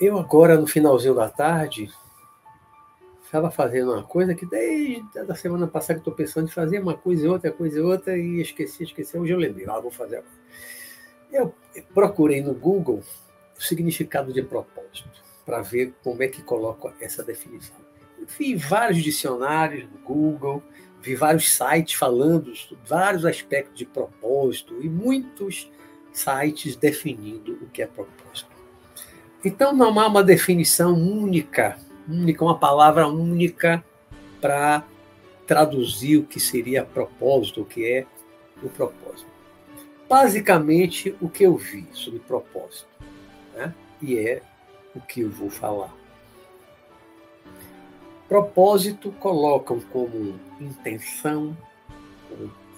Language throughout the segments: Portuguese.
Eu agora, no finalzinho da tarde, estava fazendo uma coisa que desde a semana passada estou pensando em fazer uma coisa e outra, coisa e outra, e esqueci, esqueci. Hoje eu lembrei, ah, vou fazer agora. Eu procurei no Google o significado de propósito, para ver como é que coloco essa definição. Vi vários dicionários no Google, vi vários sites falando sobre vários aspectos de propósito e muitos sites definindo o que é propósito. Então não há uma definição única, única, uma palavra única para traduzir o que seria propósito, o que é o propósito. Basicamente, o que eu vi sobre propósito, né? e é o que eu vou falar. Propósito colocam como intenção,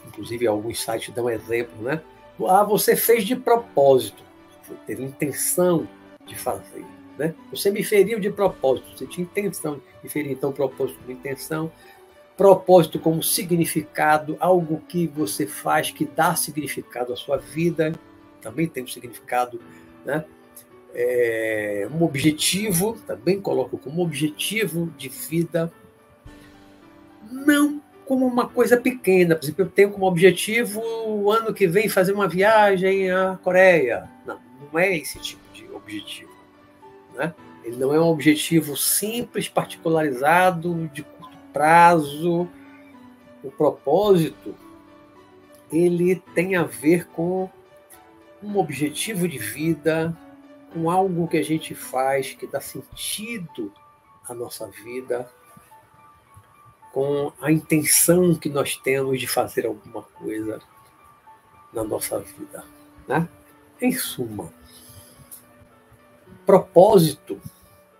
inclusive alguns sites dão exemplo, né? Ah, você fez de propósito, você teve intenção de fazer. Né? Você me feriu de propósito, você tinha intenção de ferir, então, propósito como intenção, propósito como significado, algo que você faz que dá significado à sua vida, também tem um significado, né? É, um objetivo, também coloco como objetivo de vida, não como uma coisa pequena. Por exemplo, eu tenho como objetivo o ano que vem fazer uma viagem à Coreia. Não, não é esse tipo objetivo. Né? Ele não é um objetivo simples, particularizado, de curto prazo. O propósito ele tem a ver com um objetivo de vida, com algo que a gente faz que dá sentido à nossa vida, com a intenção que nós temos de fazer alguma coisa na nossa vida. Né? Em suma, propósito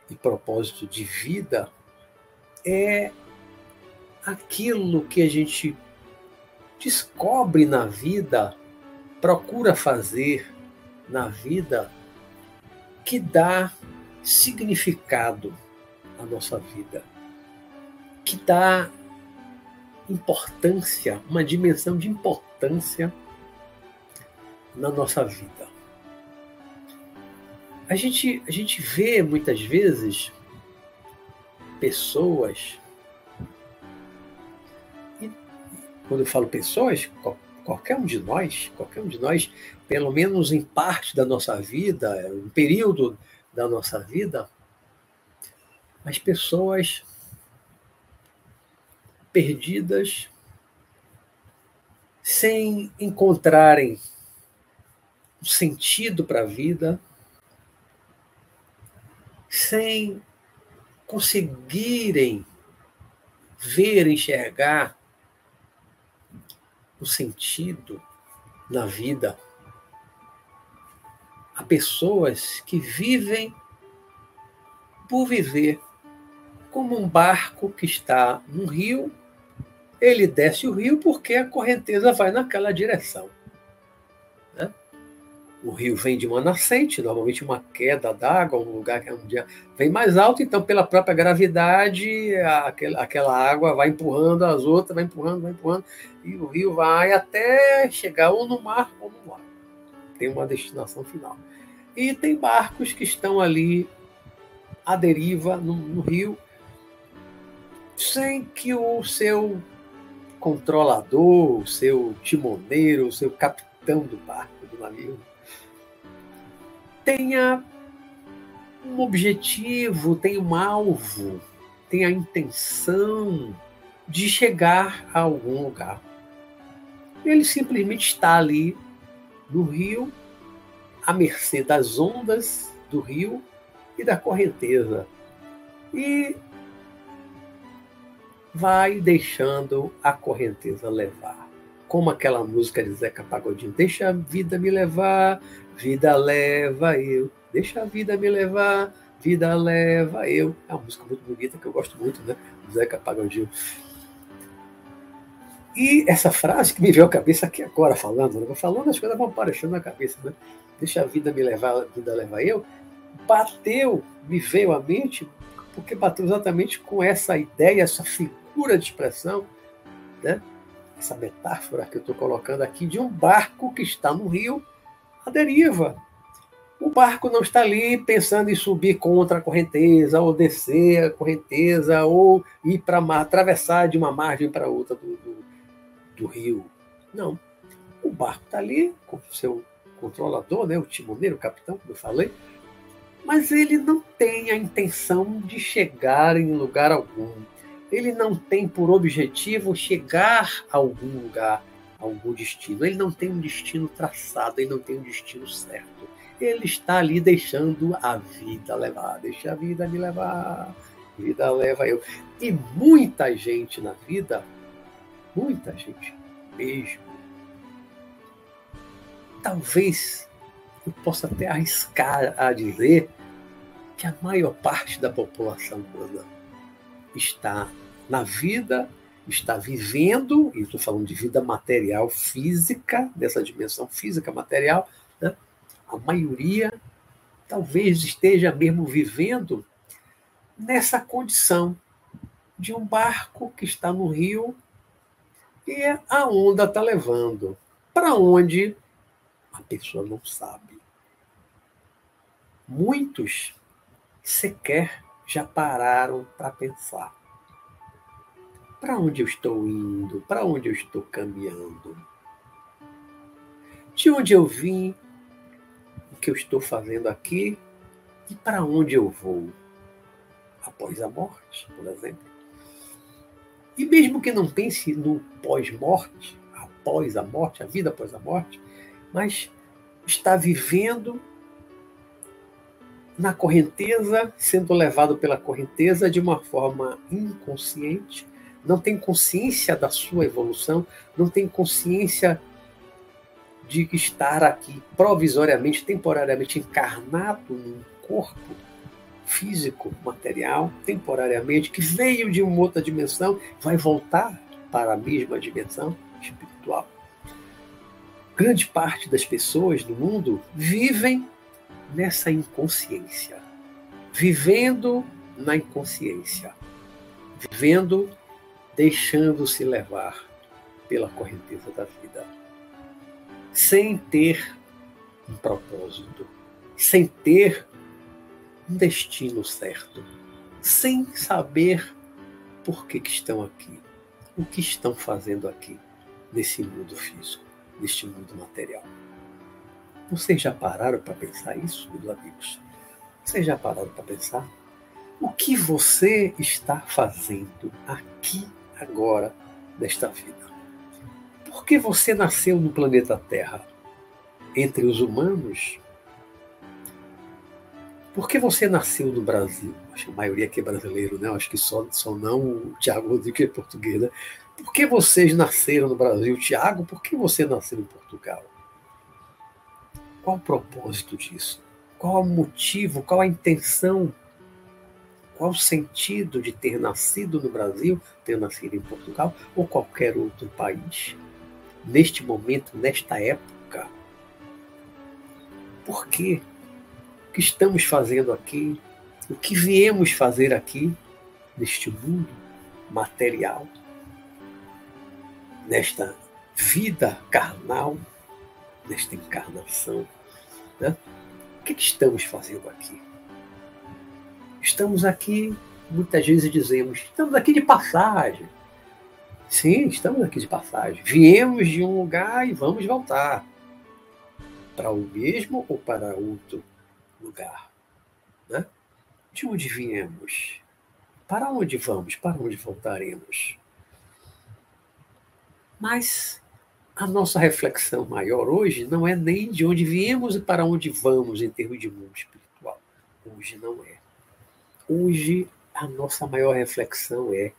e propósito de vida é aquilo que a gente descobre na vida, procura fazer na vida, que dá significado à nossa vida, que dá importância, uma dimensão de importância na nossa vida. A gente, a gente vê muitas vezes pessoas. E quando eu falo pessoas, qualquer um de nós, qualquer um de nós, pelo menos em parte da nossa vida, um período da nossa vida, as pessoas perdidas, sem encontrarem um sentido para a vida, sem conseguirem ver, enxergar o sentido na vida. Há pessoas que vivem por viver como um barco que está num rio, ele desce o rio porque a correnteza vai naquela direção o rio vem de uma nascente, normalmente uma queda d'água, um lugar que é um dia vem mais alto, então pela própria gravidade aquela, aquela água vai empurrando as outras, vai empurrando, vai empurrando, e o rio vai até chegar ou no mar ou no mar. Tem uma destinação final. E tem barcos que estão ali à deriva no, no rio, sem que o seu controlador, o seu timoneiro, o seu capitão do barco, do navio, tenha um objetivo, tenha um alvo, tenha a intenção de chegar a algum lugar. Ele simplesmente está ali no rio, à mercê das ondas do rio e da correnteza. E vai deixando a correnteza levar. Como aquela música de Zeca Pagodinho, deixa a vida me levar, Vida leva eu, deixa a vida me levar, vida leva eu. É uma música muito bonita que eu gosto muito, né? Do Zeca Pagodinho. E essa frase que me veio à cabeça aqui agora, falando, né? falando, as coisas vão aparecendo na cabeça, né? Deixa a vida me levar, a vida leva eu. Bateu, me veio à mente, porque bateu exatamente com essa ideia, essa figura de expressão né? essa metáfora que eu estou colocando aqui de um barco que está no rio à deriva. O barco não está ali pensando em subir contra a correnteza, ou descer a correnteza, ou ir para mar, atravessar de uma margem para outra do, do, do rio. Não. O barco está ali com o seu controlador, né, o timoneiro, o capitão, como eu falei, mas ele não tem a intenção de chegar em lugar algum. Ele não tem por objetivo chegar a algum lugar, a algum destino. Ele não tem um destino traçado, ele não tem um destino certo. Ele está ali deixando a vida levar. Deixa a vida me levar. Vida leva eu. E muita gente na vida, muita gente mesmo, talvez eu possa até arriscar a dizer que a maior parte da população humana está na vida, está vivendo, e estou falando de vida material, física, dessa dimensão física, material, né? a maioria talvez esteja mesmo vivendo nessa condição de um barco que está no rio e a onda está levando. Para onde a pessoa não sabe. Muitos sequer já pararam para pensar. Para onde eu estou indo? Para onde eu estou caminhando? De onde eu vim? O que eu estou fazendo aqui? E para onde eu vou? Após a morte, por exemplo. E mesmo que não pense no pós-morte, após a morte, a vida após a morte, mas está vivendo na correnteza, sendo levado pela correnteza de uma forma inconsciente, não tem consciência da sua evolução, não tem consciência de estar aqui provisoriamente, temporariamente encarnado num corpo físico, material, temporariamente, que veio de uma outra dimensão, vai voltar para a mesma dimensão espiritual. Grande parte das pessoas do mundo vivem nessa inconsciência, vivendo na inconsciência, vivendo deixando-se levar pela correnteza da vida, sem ter um propósito, sem ter um destino certo, sem saber por que, que estão aqui, o que estão fazendo aqui nesse mundo físico neste mundo material. Vocês já pararam para pensar isso, meus amigos? Vocês já pararam para pensar? O que você está fazendo aqui, agora, nesta vida? Por que você nasceu no planeta Terra? Entre os humanos? Por que você nasceu no Brasil? Acho que a maioria aqui é brasileiro, né? Acho que só, só não o Tiago Rodrigues é português, né? Por que vocês nasceram no Brasil? Tiago, por que você nasceu em Portugal? Qual o propósito disso? Qual o motivo? Qual a intenção? Qual o sentido de ter nascido no Brasil, ter nascido em Portugal ou qualquer outro país? Neste momento, nesta época? Por quê? Que estamos fazendo aqui? O que viemos fazer aqui, neste mundo material? nesta vida carnal, nesta encarnação. Né? O que, que estamos fazendo aqui? Estamos aqui, muitas vezes dizemos, estamos aqui de passagem. Sim, estamos aqui de passagem. Viemos de um lugar e vamos voltar. Para o mesmo ou para outro lugar? Né? De onde viemos? Para onde vamos? Para onde voltaremos? Mas a nossa reflexão maior hoje não é nem de onde viemos e para onde vamos em termos de mundo espiritual. Hoje não é. Hoje a nossa maior reflexão é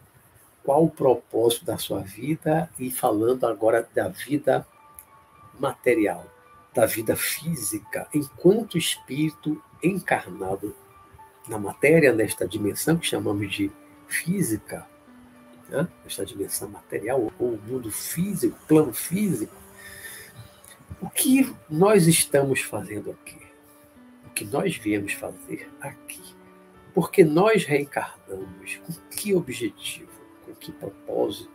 qual o propósito da sua vida e falando agora da vida material, da vida física, enquanto espírito encarnado na matéria, nesta dimensão que chamamos de física, né? esta dimensão material, ou o mundo físico, plano físico, o que nós estamos fazendo aqui? O que nós viemos fazer aqui? Porque nós reencarnamos com que objetivo, com que propósito?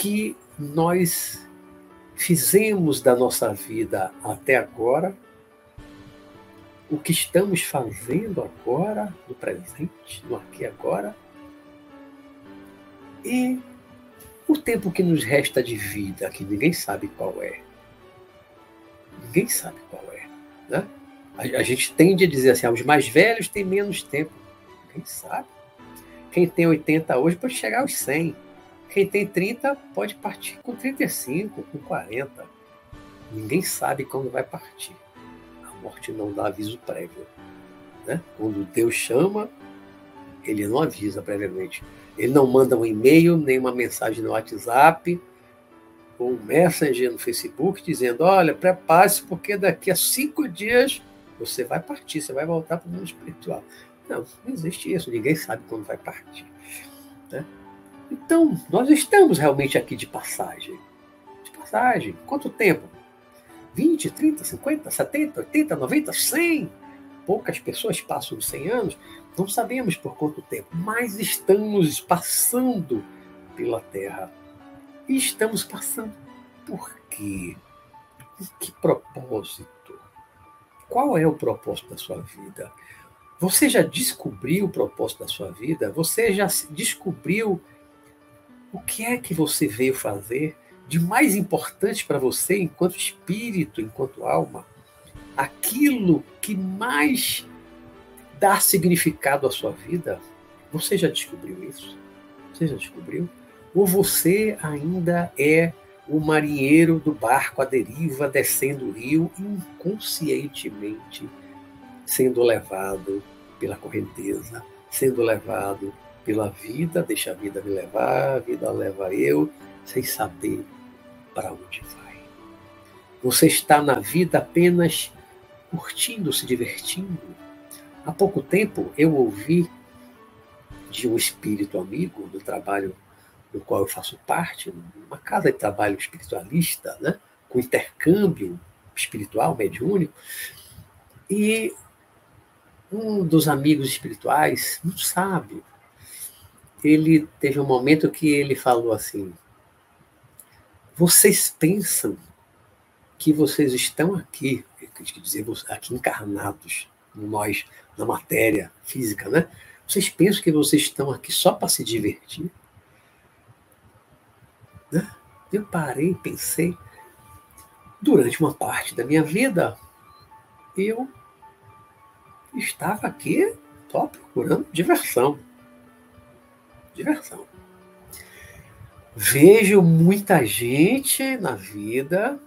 que nós fizemos da nossa vida até agora, o que estamos fazendo agora, no presente, no aqui e agora, e o tempo que nos resta de vida, que ninguém sabe qual é. Ninguém sabe qual é. Né? A, a gente tende a dizer assim, ah, os mais velhos têm menos tempo. Quem sabe? Quem tem 80 hoje pode chegar aos 100. Quem tem 30 pode partir com 35, com 40. Ninguém sabe quando vai partir. A morte não dá aviso prévio. Né? Quando Deus chama, ele não avisa previamente. Ele não manda um e-mail, nem uma mensagem no WhatsApp, ou um Messenger no Facebook, dizendo: olha, prepare-se, porque daqui a cinco dias você vai partir, você vai voltar para o mundo espiritual. Não, não existe isso, ninguém sabe quando vai partir. Né? Então, nós estamos realmente aqui de passagem. De passagem. Quanto tempo? 20, 30, 50, 70, 80, 90, 100? Poucas pessoas passam os 100 anos. Não sabemos por quanto tempo, mas estamos passando pela Terra. E estamos passando por quê? Com que propósito? Qual é o propósito da sua vida? Você já descobriu o propósito da sua vida? Você já descobriu o que é que você veio fazer de mais importante para você enquanto espírito, enquanto alma? Aquilo que mais dá significado à sua vida? Você já descobriu isso? Você já descobriu? Ou você ainda é o marinheiro do barco à deriva, descendo o rio inconscientemente sendo levado pela correnteza, sendo levado pela vida, deixa a vida me levar, a vida leva eu, sem saber para onde vai. Você está na vida apenas curtindo, se divertindo. Há pouco tempo eu ouvi de um espírito amigo do trabalho do qual eu faço parte, uma casa de trabalho espiritualista, né, com intercâmbio espiritual, mediúnico, e um dos amigos espirituais, muito sábio, ele teve um momento que ele falou assim: vocês pensam que vocês estão aqui, quer dizer, aqui encarnados, nós, na matéria física, né? Vocês pensam que vocês estão aqui só para se divertir? Né? Eu parei, pensei. Durante uma parte da minha vida, eu estava aqui só procurando diversão. Diversão. Vejo muita gente na vida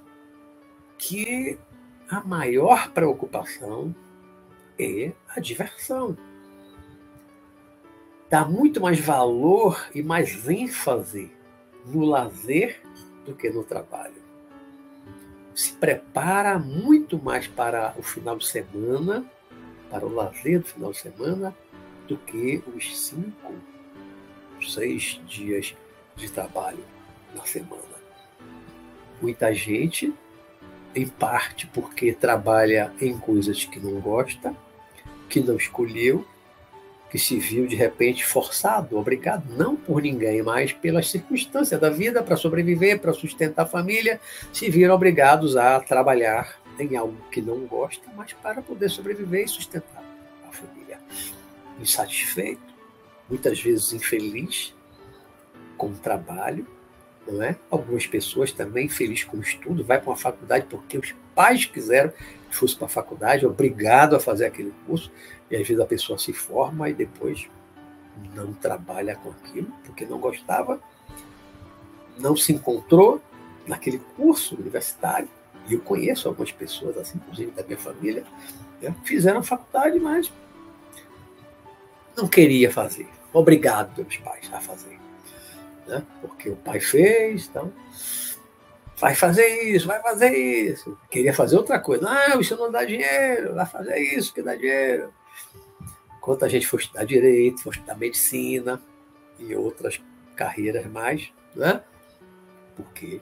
que a maior preocupação é a diversão. Dá muito mais valor e mais ênfase no lazer do que no trabalho. Se prepara muito mais para o final de semana para o lazer do final de semana do que os cinco, seis dias de trabalho na semana. Muita gente, em parte porque trabalha em coisas que não gosta, que não escolheu, que se viu de repente forçado, obrigado, não por ninguém, mas pelas circunstâncias da vida para sobreviver, para sustentar a família, se viram obrigados a trabalhar em algo que não gosta, mas para poder sobreviver e sustentar a família. Insatisfeito, muitas vezes infeliz com o trabalho, não é? Algumas pessoas também felizes com o estudo, vai para uma faculdade porque os pais quiseram que fosse para a faculdade, obrigado a fazer aquele curso, e às vezes a pessoa se forma e depois não trabalha com aquilo porque não gostava, não se encontrou naquele curso universitário e eu conheço algumas pessoas, assim, inclusive da minha família, né, fizeram a faculdade, mas não queria fazer. Obrigado pelos pais a fazer. Né? Porque o pai fez, então. Vai fazer isso, vai fazer isso. Queria fazer outra coisa. Não, isso não dá dinheiro, vai fazer isso que dá dinheiro. Enquanto a gente for estudar direito, for estudar medicina e outras carreiras mais, né? Porque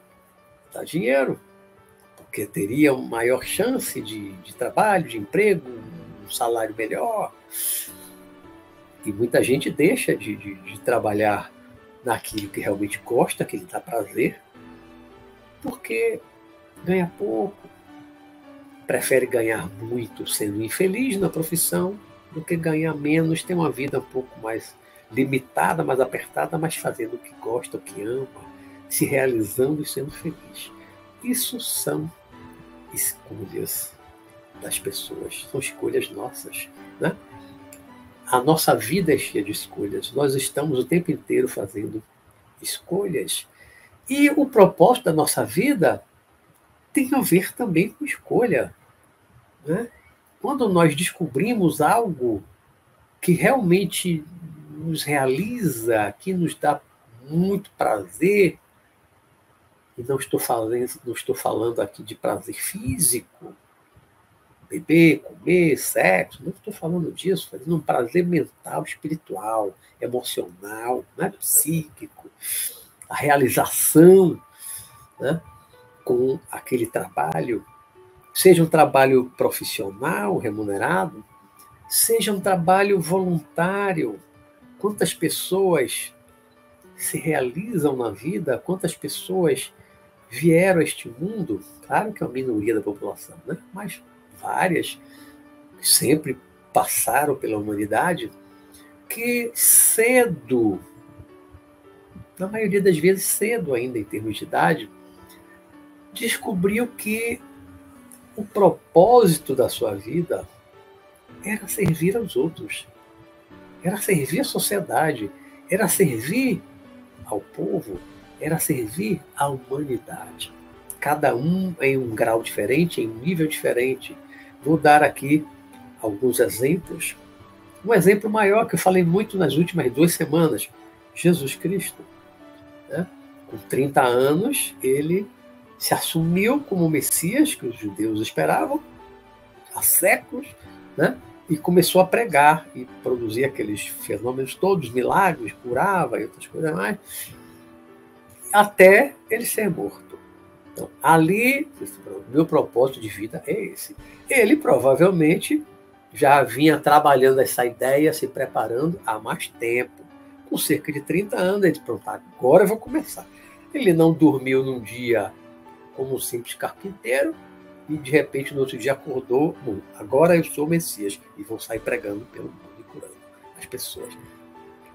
dá dinheiro porque teria maior chance de, de trabalho, de emprego, um salário melhor. E muita gente deixa de, de, de trabalhar naquilo que realmente gosta, que lhe dá prazer, porque ganha pouco, prefere ganhar muito sendo infeliz na profissão do que ganhar menos, ter uma vida um pouco mais limitada, mais apertada, mas fazendo o que gosta, o que ama, se realizando e sendo feliz. Isso são escolhas das pessoas, são escolhas nossas. Né? A nossa vida é cheia de escolhas, nós estamos o tempo inteiro fazendo escolhas. E o propósito da nossa vida tem a ver também com escolha. Né? Quando nós descobrimos algo que realmente nos realiza, que nos dá muito prazer, e não estou falando, não estou falando aqui de prazer físico, beber, comer, sexo, não estou falando disso, fazendo um prazer mental, espiritual, emocional, né, psíquico, a realização né, com aquele trabalho seja um trabalho profissional, remunerado, seja um trabalho voluntário. Quantas pessoas se realizam na vida, quantas pessoas vieram a este mundo, claro que é uma minoria da população, né? mas várias que sempre passaram pela humanidade, que cedo, na maioria das vezes cedo ainda em termos de idade, descobriu que o propósito da sua vida era servir aos outros, era servir a sociedade, era servir ao povo, era servir à humanidade. Cada um em um grau diferente, em um nível diferente. Vou dar aqui alguns exemplos. Um exemplo maior que eu falei muito nas últimas duas semanas: Jesus Cristo. Né? Com 30 anos, ele se assumiu como o Messias que os judeus esperavam há séculos, né? e começou a pregar e produzir aqueles fenômenos todos, milagres, curava e outras coisas mais, até ele ser morto. Então, ali, meu propósito de vida é esse. Ele provavelmente já vinha trabalhando essa ideia, se preparando há mais tempo. Com cerca de 30 anos, ele pronto, agora eu vou começar. Ele não dormiu num dia como um simples carpinteiro e de repente no outro dia acordou, bom, agora eu sou o Messias e vou sair pregando pelo mundo e curando as pessoas.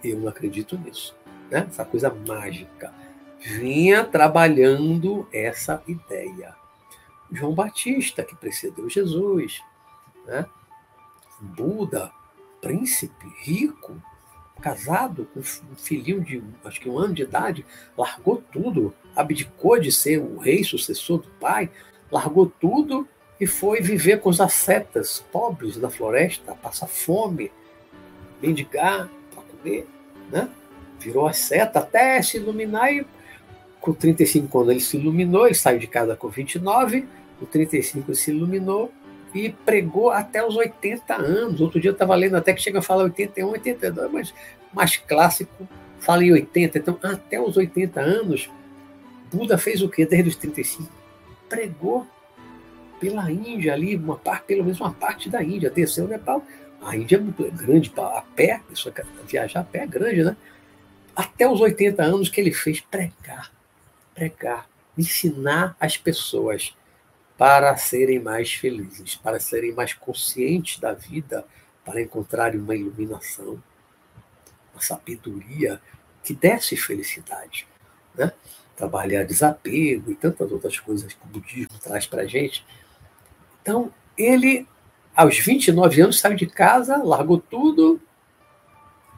Eu não acredito nisso, né? Essa coisa mágica. Vinha trabalhando essa ideia. João Batista, que precedeu Jesus, né? Buda, príncipe, rico, casado com um filhinho de acho que um ano de idade, largou tudo, abdicou de ser o rei sucessor do pai, largou tudo e foi viver com os ascetas pobres da floresta, passar fome, mendigar para comer, né? Virou asceta até se iluminar e com 35 anos ele se iluminou, ele saiu de casa com 29, com 35 ele se iluminou e pregou até os 80 anos. Outro dia eu estava lendo até que chega a falar 81, 82, mas mais clássico fala em 80. Então, até os 80 anos, Buda fez o quê desde os 35? Pregou pela Índia ali, uma parte, pelo menos uma parte da Índia, desceu o Nepal. A Índia é muito grande, a pé, a pessoa viajar a pé é grande, né? Até os 80 anos que ele fez pregar, pregar, ensinar as pessoas para serem mais felizes, para serem mais conscientes da vida, para encontrarem uma iluminação, uma sabedoria que desse felicidade. Né? Trabalhar desapego e tantas outras coisas que o budismo traz para a gente. Então, ele, aos 29 anos, saiu de casa, largou tudo.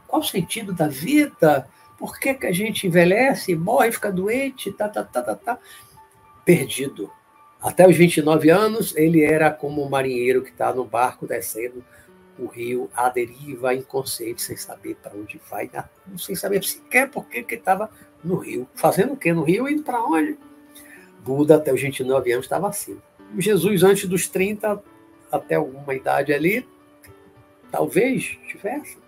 Qual o sentido da vida? Por que, que a gente envelhece, morre, fica doente, tá, tá, tá, tá, tá? Perdido até os 29 anos, ele era como um marinheiro que está no barco descendo o rio à deriva, inconsciente, sem saber para onde vai, sem saber sequer por que estava no rio. Fazendo o quê no rio? Indo para onde? Buda, até os 29 anos, estava assim. Jesus, antes dos 30, até alguma idade ali, talvez tivesse.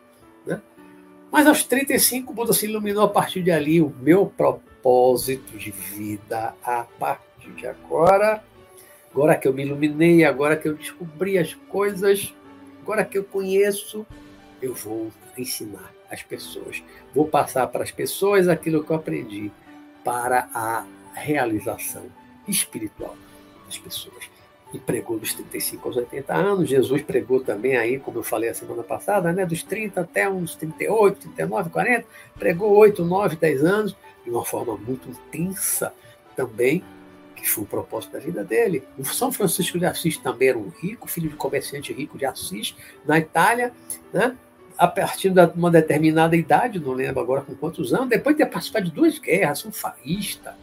Mas aos 35, Buda se iluminou a partir de ali. O meu propósito de vida a partir de agora, agora que eu me iluminei, agora que eu descobri as coisas, agora que eu conheço, eu vou ensinar às pessoas. Vou passar para as pessoas aquilo que eu aprendi para a realização espiritual das pessoas. E pregou dos 35 aos 80 anos. Jesus pregou também aí, como eu falei a semana passada, né, dos 30 até uns 38, 39, 40. Pregou 8, 9, 10 anos, de uma forma muito intensa também, que foi o propósito da vida dele. O São Francisco de Assis também era um rico, filho de comerciante rico de Assis, na Itália, né? a partir de uma determinada idade, não lembro agora com quantos anos, depois de ter participado de duas guerras, um faísta,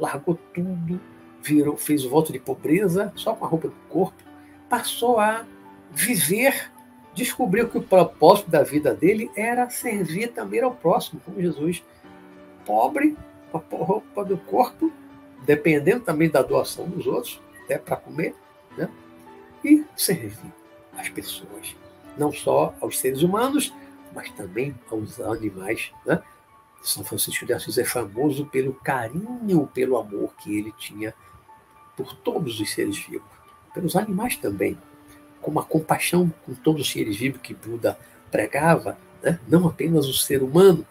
largou tudo, virou, fez o voto de pobreza, só com a roupa do corpo, passou a viver, descobriu que o propósito da vida dele era servir também ao próximo, como Jesus, pobre, com a roupa do corpo, dependendo também da doação dos outros, até para comer, né? e servir as pessoas, não só aos seres humanos, mas também aos animais. Né? São Francisco de Assis é famoso pelo carinho, pelo amor que ele tinha por todos os seres vivos, pelos animais também, com uma compaixão com todos os seres vivos que Buda pregava, né? não apenas o ser humano.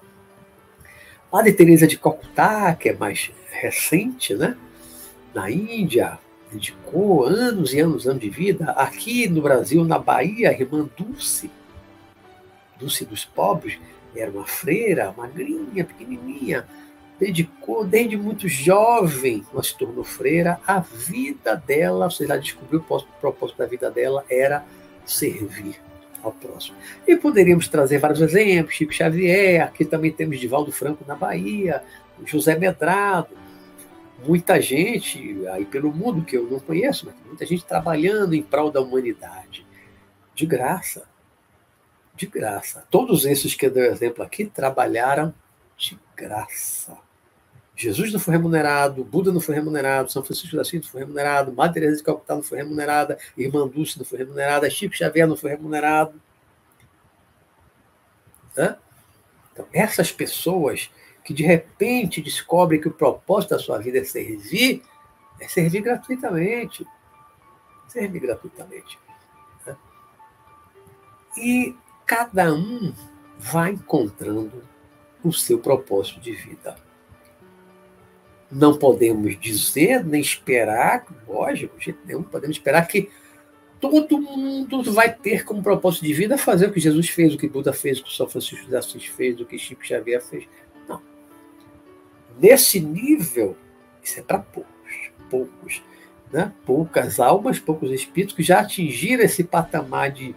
Madre Teresa de Calcutá, que é mais recente, né? na Índia, dedicou anos e anos, anos de vida. Aqui no Brasil, na Bahia, a irmã Dulce, Dulce dos Pobres, era uma freira, magrinha, pequenininha, dedicou desde muito jovem, ela se tornou freira, a vida dela, seja, ela descobriu o propósito da vida dela era servir ao próximo. E poderíamos trazer vários exemplos, Chico Xavier, aqui também temos Divaldo Franco na Bahia, José Medrado, muita gente aí pelo mundo que eu não conheço, mas muita gente trabalhando em prol da humanidade, de graça, de graça. Todos esses que eu dei exemplo aqui trabalharam de graça. Jesus não foi remunerado, Buda não foi remunerado, São Francisco da Assis não foi remunerado, Madre Teresa de Calcutá não foi remunerada, Irmã Dulce não foi remunerada, Chico Xavier não foi remunerado. Hã? Então, essas pessoas que de repente descobrem que o propósito da sua vida é servir, é servir gratuitamente. Servir gratuitamente. E cada um vai encontrando o seu propósito de vida não podemos dizer nem esperar, lógico, de jeito nenhum, podemos esperar que todo mundo vai ter como propósito de vida fazer o que Jesus fez, o que Buda fez, o que São Francisco de Assis fez, o que Chico Xavier fez. Não. Nesse nível, isso é para poucos, poucos. Né? Poucas almas, poucos espíritos que já atingiram esse patamar de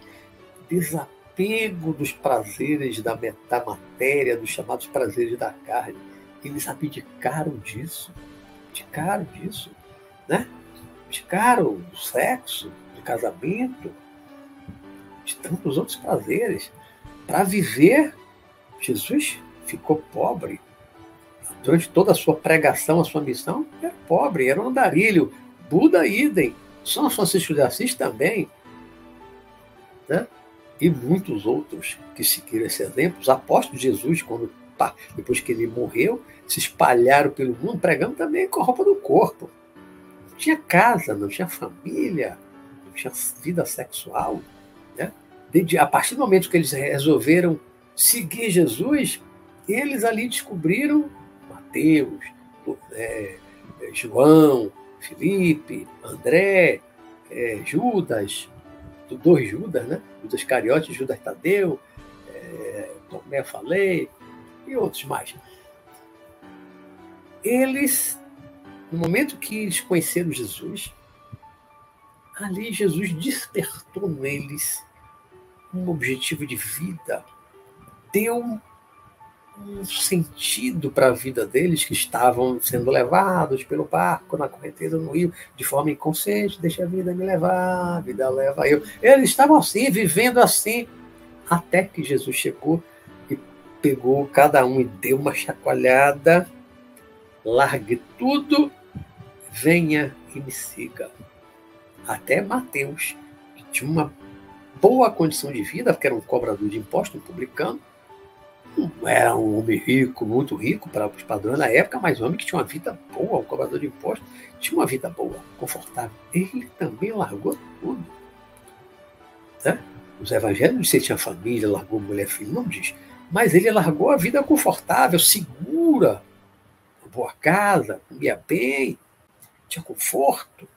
desapego dos prazeres da, da matéria, dos chamados prazeres da carne eles abdicaram disso, abdicaram disso, né? Abdicaram do sexo, do casamento, de tantos outros prazeres, para viver. Jesus ficou pobre. Durante toda a sua pregação, a sua missão, era pobre, era um andarilho. Buda, idem. São Francisco de Assis também. Né? E muitos outros que seguiram esse exemplo. Os apóstolos de Jesus, quando depois que ele morreu, se espalharam pelo mundo pregando também com a roupa do corpo. Não tinha casa, não tinha família, não tinha vida sexual. Né? A partir do momento que eles resolveram seguir Jesus, eles ali descobriram Mateus, é, João, Felipe, André, é, Judas, dois Judas, né? Judas Cariote, Judas Tadeu, é, Tomé falei, e outros mais. Eles, no momento que eles conheceram Jesus, ali Jesus despertou neles um objetivo de vida, deu um sentido para a vida deles que estavam sendo levados pelo barco na correnteza no rio de forma inconsciente, deixa a vida me levar, a vida leva eu. Eles estavam assim, vivendo assim, até que Jesus chegou pegou cada um e deu uma chacoalhada, largue tudo, venha e me siga. Até Mateus, que tinha uma boa condição de vida, porque era um cobrador de impostos, um publicano, era um homem rico, muito rico para os padrões da época, mas um homem que tinha uma vida boa, um cobrador de impostos, tinha uma vida boa, confortável. Ele também largou tudo. Né? Os evangelhos se tinha família, largou mulher, filho, não diz Mas ele largou a vida confortável, segura, uma boa casa, comia bem, tinha conforto.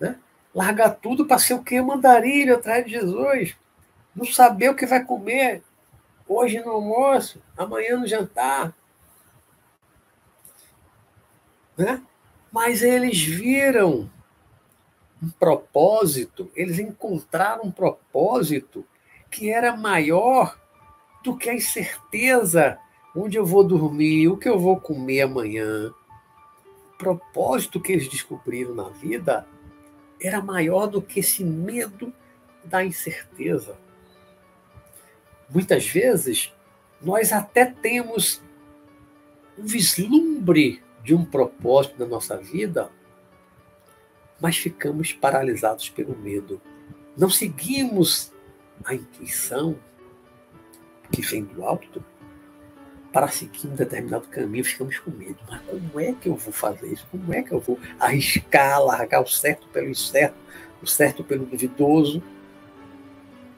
Né? Largar tudo para ser o quê? Mandarilho atrás de Jesus. Não saber o que vai comer hoje no almoço, amanhã no jantar. Né? Mas eles viram um propósito, eles encontraram um propósito que era maior do que a incerteza onde eu vou dormir, o que eu vou comer amanhã. O propósito que eles descobriram na vida era maior do que esse medo da incerteza. Muitas vezes, nós até temos um vislumbre de um propósito na nossa vida, mas ficamos paralisados pelo medo. Não seguimos a intuição que vem do alto para seguir um determinado caminho, ficamos com medo. Mas como é que eu vou fazer isso? Como é que eu vou arriscar, largar o certo pelo incerto, o certo pelo duvidoso?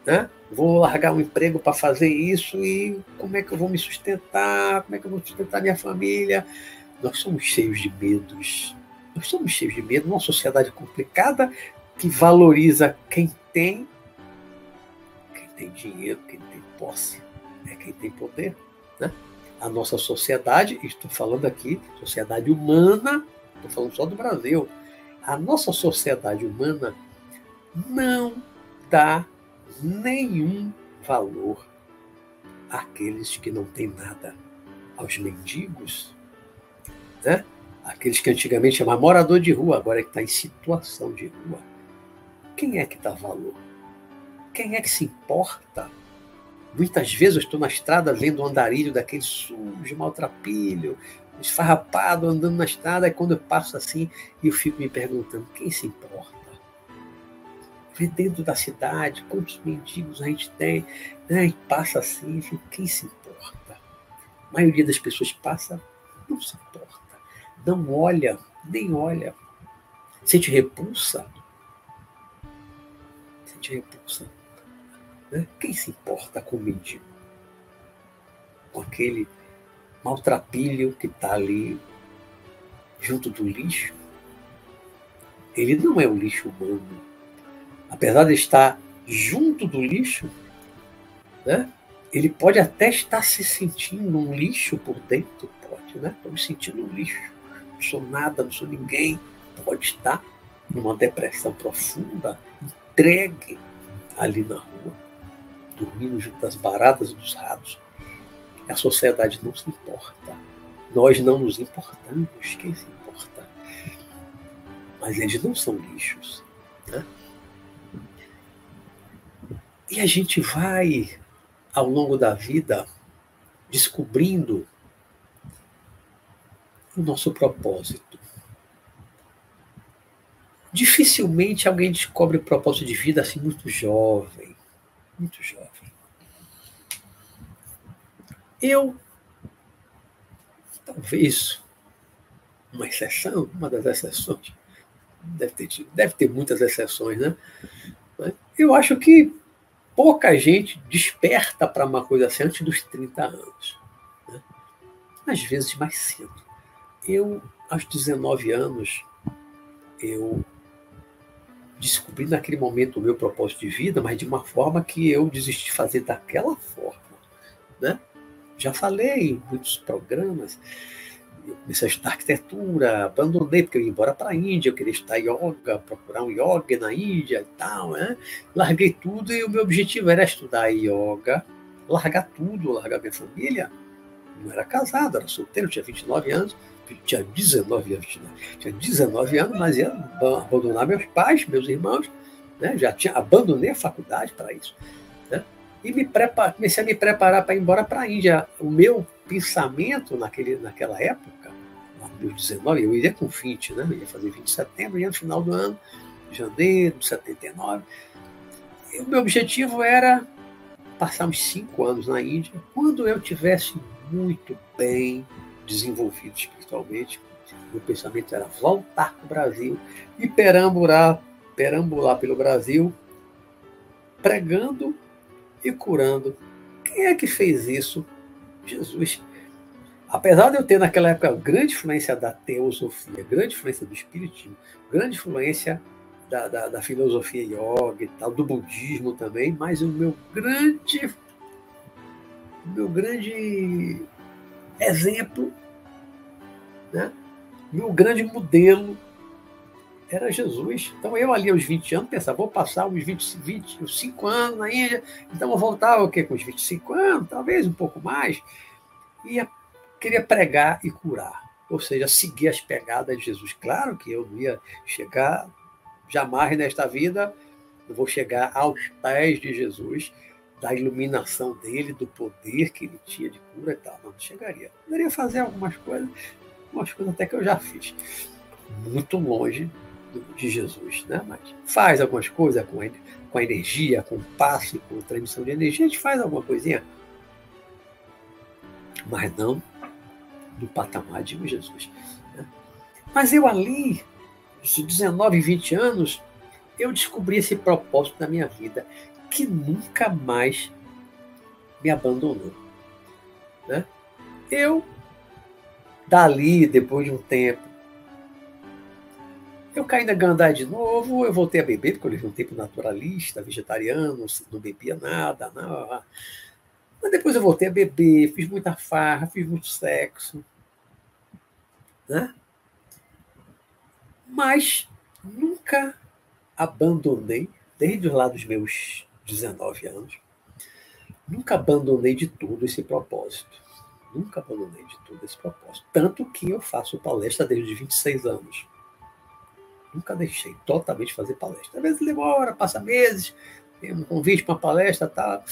Né? Vou largar um emprego para fazer isso e como é que eu vou me sustentar? Como é que eu vou sustentar minha família? Nós somos cheios de medos. Nós somos cheios de medo numa sociedade complicada que valoriza quem tem, quem tem dinheiro, quem tem posse, é quem tem poder. Né? A nossa sociedade, estou falando aqui, sociedade humana, estou falando só do Brasil, a nossa sociedade humana não dá nenhum valor àqueles que não têm nada, aos mendigos, né? aqueles que antigamente chamavam morador de rua, agora é que está em situação de rua. Quem é que dá valor? Quem é que se importa? Muitas vezes eu estou na estrada vendo o um andarilho daquele sujo, maltrapilho, esfarrapado, andando na estrada, e quando eu passo assim, eu fico me perguntando, quem se importa? Vê dentro da cidade, quantos mendigos a gente tem, né? e passa assim, quem se importa? A maioria das pessoas passa, não se importa não olha, nem olha. Sente repulsa. Sente repulsa. Né? Quem se importa com o mendigo? Com aquele maltrapilho que está ali junto do lixo? Ele não é o lixo humano. Apesar de estar junto do lixo, né? ele pode até estar se sentindo um lixo por dentro, pode, né? Estou me sentindo um lixo sou nada, não sou ninguém, pode estar numa depressão profunda, entregue ali na rua, dormindo junto das baratas e dos ratos. A sociedade não se importa. Nós não nos importamos. Quem se importa? Mas eles não são lixos. Né? E a gente vai, ao longo da vida, descobrindo o nosso propósito. Dificilmente alguém descobre o propósito de vida assim muito jovem, muito jovem. Eu, talvez, uma exceção, uma das exceções, deve ter, deve ter muitas exceções, né? Eu acho que pouca gente desperta para uma coisa assim antes dos 30 anos. Né? Às vezes mais cedo. Eu, aos 19 anos, eu descobri naquele momento o meu propósito de vida, mas de uma forma que eu desisti de fazer daquela forma. Né? Já falei em muitos programas, eu comecei a estudar arquitetura, abandonei porque eu ia embora para a Índia, eu queria estudar yoga, procurar um yoga na Índia e tal, né? Larguei tudo e o meu objetivo era estudar yoga, largar tudo, largar minha família. Não era casado, era solteiro, tinha 29 anos, tinha 19 anos, tinha 19 anos, mas ia abandonar meus pais, meus irmãos, né? já tinha abandonei a faculdade para isso. Né? E me prepar, comecei a me preparar para ir embora para a Índia. O meu pensamento naquele, naquela época, meus 19, eu iria com 20, né? ia fazer 20 de setembro, ia no final do ano, janeiro de 79. E o meu objetivo era passar uns cinco anos na Índia, quando eu tivesse muito bem desenvolvido espiritualmente, meu pensamento era voltar para o Brasil e perambular, perambular pelo Brasil, pregando e curando. Quem é que fez isso Jesus. Apesar de eu ter naquela época grande influência da teosofia, grande influência do espiritismo, grande influência da, da, da filosofia yoga e tal, do budismo também, mas o meu grande, meu grande exemplo, né? meu grande modelo era Jesus. Então eu ali aos 20 anos pensava, vou passar uns 20, 25 anos na Índia, então vou voltar o quê? com os 25 anos, talvez um pouco mais. E queria pregar e curar. Ou seja, seguir as pegadas de Jesus. Claro que eu não ia chegar jamais nesta vida, não vou chegar aos pés de Jesus, da iluminação dele, do poder que ele tinha de cura e tal. Não, chegaria. Poderia fazer algumas coisas, algumas coisas até que eu já fiz. Muito longe de Jesus, né? Mas faz algumas coisas com, ele, com a energia, com o passe, com a transmissão de energia, a gente faz alguma coisinha. Mas não do patamar de Jesus. Né? Mas eu ali, de 19, 20 anos, eu descobri esse propósito na minha vida que nunca mais me abandonou. Né? Eu, dali, depois de um tempo, eu caí na gandai de novo, eu voltei a beber, porque eu levei um tempo naturalista, vegetariano, não bebia nada, não. Mas depois eu voltei a beber, fiz muita farra, fiz muito sexo. Né? Mas nunca abandonei, desde lá dos meus 19 anos, nunca abandonei de tudo esse propósito. Nunca abandonei de tudo esse propósito. Tanto que eu faço palestra desde os 26 anos. Nunca deixei totalmente fazer palestra. Às vezes demora, passa meses, tem um convite para uma palestra, tá?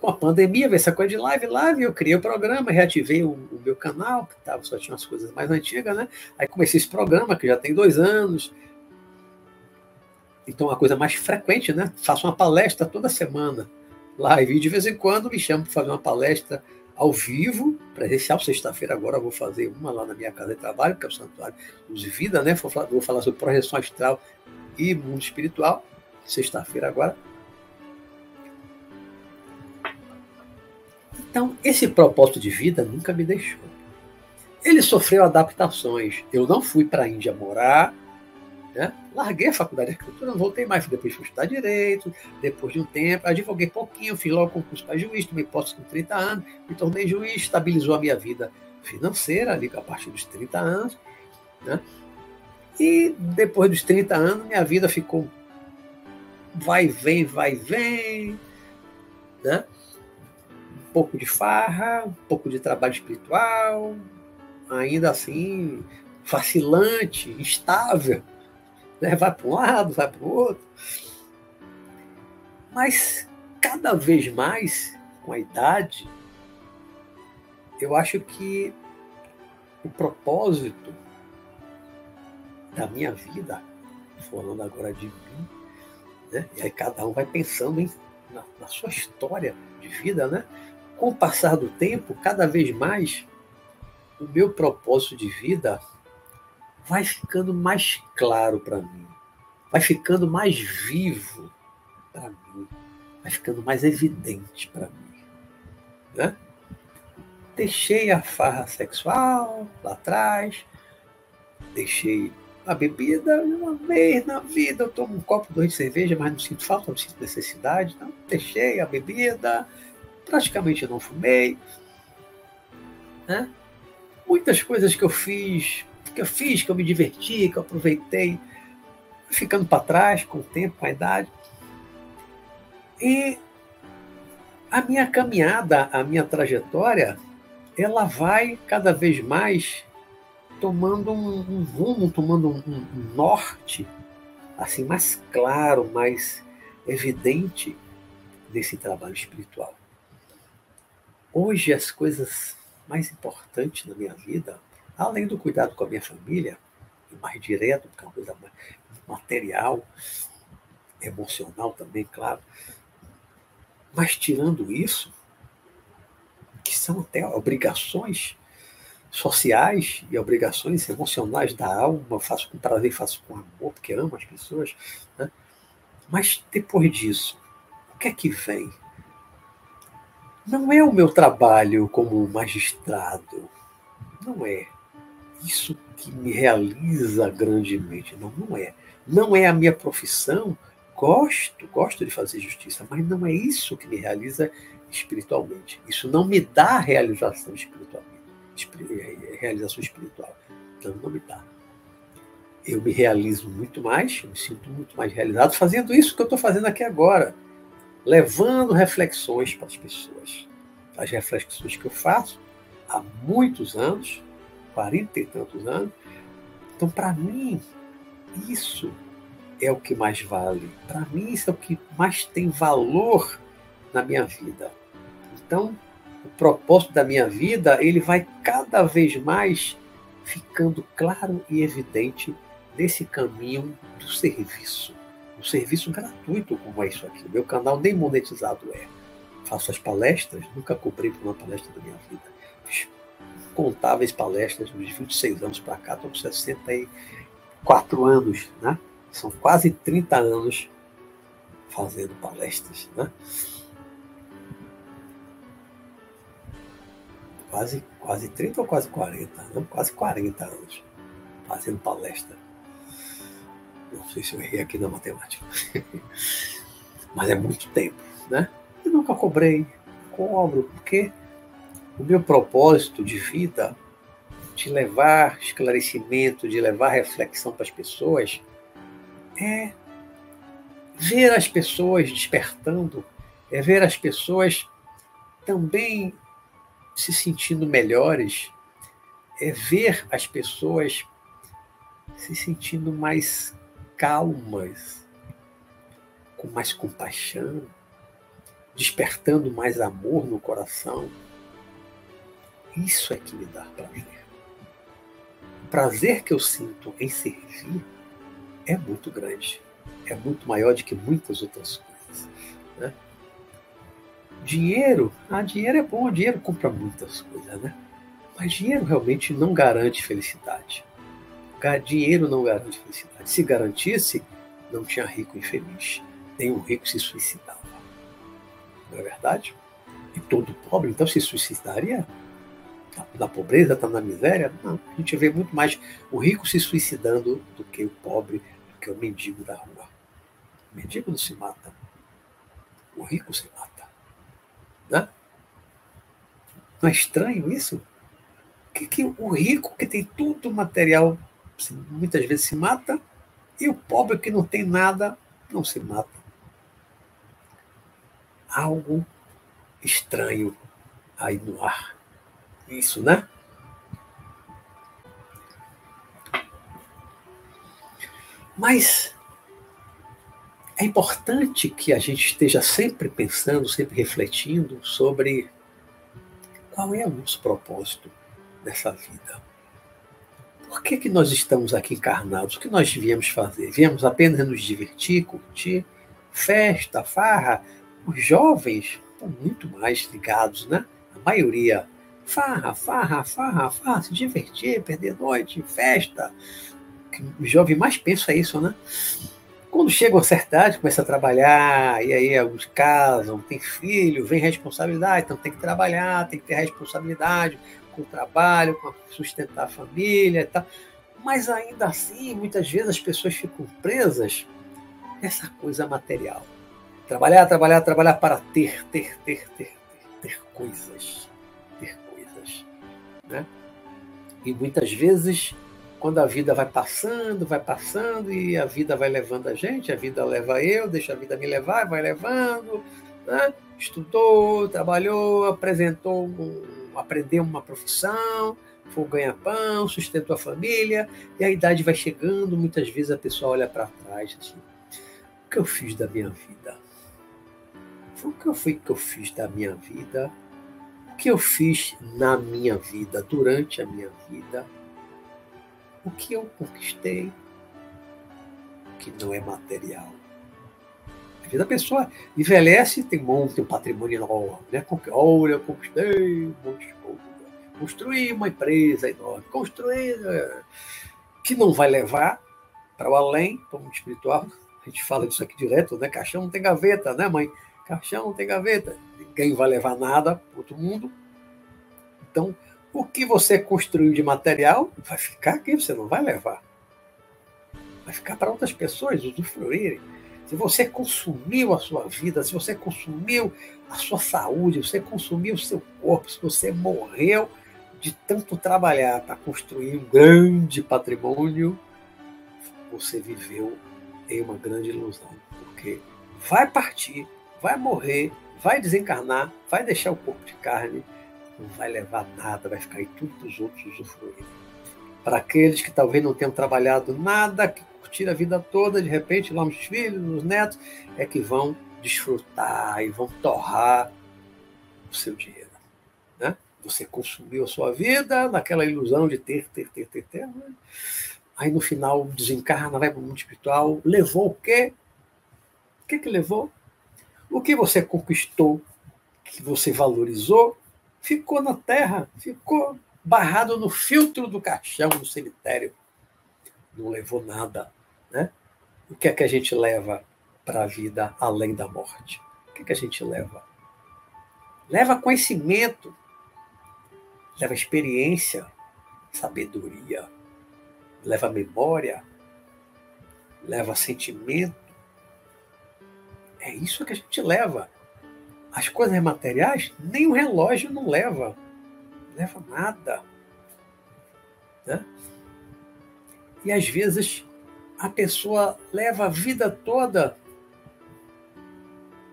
Com a pandemia, veio essa coisa de live, live, eu criei o programa, reativei o, o meu canal, que tava, só tinha umas coisas mais antigas, né? Aí comecei esse programa, que já tem dois anos. Então, uma coisa mais frequente, né? Faço uma palestra toda semana, live, e de vez em quando me chamo para fazer uma palestra ao vivo, presencial, sexta-feira agora vou fazer uma lá na minha casa de trabalho, que é o Santuário Luz e Vida, né? Vou falar, vou falar sobre projeção astral e mundo espiritual, sexta-feira agora. Então, esse propósito de vida nunca me deixou. Ele sofreu adaptações. Eu não fui para a Índia morar, né? Larguei a faculdade de arquitetura, não voltei mais, depois fui estudar direito, depois de um tempo, advoguei pouquinho, fiz logo concurso para juiz, tomei posse com 30 anos, me tornei juiz, estabilizou a minha vida financeira ali a partir dos 30 anos. Né? E depois dos 30 anos, minha vida ficou vai vem, vai vem, né? Um pouco de farra, um pouco de trabalho espiritual, ainda assim vacilante, instável, né? vai para um lado, vai para o outro. Mas cada vez mais, com a idade, eu acho que o propósito da minha vida, falando agora de mim, né? e aí cada um vai pensando em, na, na sua história de vida, né? com o passar do tempo, cada vez mais, o meu propósito de vida vai ficando mais claro para mim, vai ficando mais vivo para mim, vai ficando mais evidente para mim. Né? Deixei a farra sexual lá atrás, deixei a bebida, uma vez na vida eu tomo um copo, dois de cerveja, mas não sinto falta, não sinto necessidade, então deixei a bebida, praticamente não fumei. Né? Muitas coisas que eu fiz que eu fiz, que eu me diverti, que eu aproveitei, ficando para trás com o tempo, com a idade. E a minha caminhada, a minha trajetória, ela vai cada vez mais tomando um, um rumo, tomando um, um, norte assim mais claro, mais evidente desse trabalho espiritual. Hoje as coisas mais importantes na minha vida Além do cuidado com a minha família, mais direto, que é uma coisa material, emocional também, claro. Mas tirando isso, que são até obrigações sociais e obrigações emocionais da alma, faço com prazer, faço com amor, porque amo as pessoas. Né? Mas depois disso, o que é que vem? não é o meu trabalho como magistrado. Não é. Isso que me realiza grandemente. Não, não é. Não é a minha profissão. Gosto, gosto de fazer justiça, mas não é isso que me realiza espiritualmente. Isso não me dá realização espiritual. Realização espiritual. Não, não me dá. Eu me realizo muito mais, me sinto muito mais realizado fazendo isso que eu estou fazendo aqui agora levando reflexões para as pessoas. As reflexões que eu faço há muitos anos, quarenta e tantos anos. Então, para mim, isso é o que mais vale. Para mim, isso é o que mais tem valor na minha vida. Então, o propósito da minha vida, ele vai cada vez mais ficando claro e evidente nesse caminho do serviço um serviço gratuito como é isso aqui. Meu canal nem monetizado é. Faço as palestras, nunca cobrei por uma palestra da minha vida. Contáveis palestras dos 26 anos para cá, estou com 64 anos, né? São quase 30 anos fazendo palestras, né? Quase, quase 30 ou quase 40? Não, quase 40 anos fazendo palestra. Não sei se eu errei aqui na matemática. Mas é muito tempo, né? Eu nunca cobrei, cobro, porque o meu propósito de vida, de levar esclarecimento, de levar reflexão para as pessoas, é ver as pessoas despertando, é ver as pessoas também se sentindo melhores, é ver as pessoas se sentindo mais calmas, com mais compaixão, despertando mais amor no coração. Isso é que me dá prazer. O prazer que eu sinto em servir é muito grande, é muito maior do que muitas outras coisas. Né? Dinheiro, ah, dinheiro é bom, dinheiro compra muitas coisas, né? Mas dinheiro realmente não garante felicidade. Dinheiro não garante felicidade. Se garantisse, não tinha rico infeliz. Nenhum rico se suicidava. Não é verdade? E todo pobre, então, se suicidaria? Na pobreza, está na miséria? Não. A gente vê muito mais o rico se suicidando do que o pobre, do que o mendigo da rua. O mendigo não se mata. O rico se mata. Né? Não é estranho isso? Que, que o rico que tem tudo material muitas vezes se mata, e o pobre que não tem nada não se mata. Algo estranho aí no ar. Isso, né? Mas é importante que a gente esteja sempre pensando, sempre refletindo sobre qual é o nosso propósito nessa vida. Por que, que nós estamos aqui encarnados? O que nós viemos fazer? Viemos apenas nos divertir, curtir, festa, farra? Os jovens estão muito mais ligados, né? A maioria. Farra, farra, farra, farra, se divertir, perder noite, festa. O jovem mais pensa isso, né? Quando chega a certa idade, começa a trabalhar, e aí alguns casam, tem filho, vem responsabilidade, então tem que trabalhar, tem que ter responsabilidade, com o trabalho, com sustentar a família e tal. Mas ainda assim, muitas vezes as pessoas ficam presas nessa coisa material. Trabalhar, trabalhar, trabalhar para ter, ter, ter, ter, ter, ter coisas. Né? E muitas vezes, quando a vida vai passando, vai passando, e a vida vai levando a gente, a vida leva eu, deixa a vida me levar, vai levando. Né? Estudou, trabalhou, apresentou aprendeu uma profissão, foi ganhar pão, sustentou a família, e a idade vai chegando, muitas vezes a pessoa olha para trás assim, o que eu fiz da minha vida? O que foi que eu fiz da minha vida? O que eu fiz na minha vida, durante a minha vida? O que eu conquistei que não é material? vida. A pessoa envelhece tem um monte, um patrimônio enorme. Né? Olha, eu conquistei um monte de coisa. Construí uma empresa enorme. Construí. Né? Que não vai levar para o além, para o mundo espiritual. A gente fala disso aqui direto, né? Caixão não tem gaveta, né, mãe? caixão, não tem gaveta. Ninguém vai levar nada para outro mundo. Então, o que você construiu de material vai ficar aqui, você não vai levar. Vai ficar para outras pessoas usufruírem. Se você consumiu a sua vida, se você consumiu a sua saúde, se você consumiu o seu corpo, se você morreu de tanto trabalhar para construir um grande patrimônio, você viveu em uma grande ilusão. Porque vai partir, vai morrer, vai desencarnar, vai deixar o corpo de carne, não vai levar nada, vai ficar aí tudo para os outros usufruírem. Para aqueles que talvez não tenham trabalhado nada, que curtiram a vida toda, de repente, lá nos filhos, nos netos, é que vão desfrutar e vão torrar o seu dinheiro. Né? Você consumiu a sua vida naquela ilusão de ter, ter, ter, ter, ter. Né? Aí no final desencarna, vai para o mundo espiritual. Levou o quê? O que, que levou? O que você conquistou, que você valorizou, ficou na terra, ficou barrado no filtro do caixão no cemitério. Não levou nada. Né? O que é que a gente leva para a vida além da morte? O que é que a gente leva? Leva conhecimento, leva experiência, sabedoria, leva memória, leva sentimento. É isso que a gente leva. As coisas materiais, nem o relógio não leva. Não leva nada. Né? E às vezes a pessoa leva a vida toda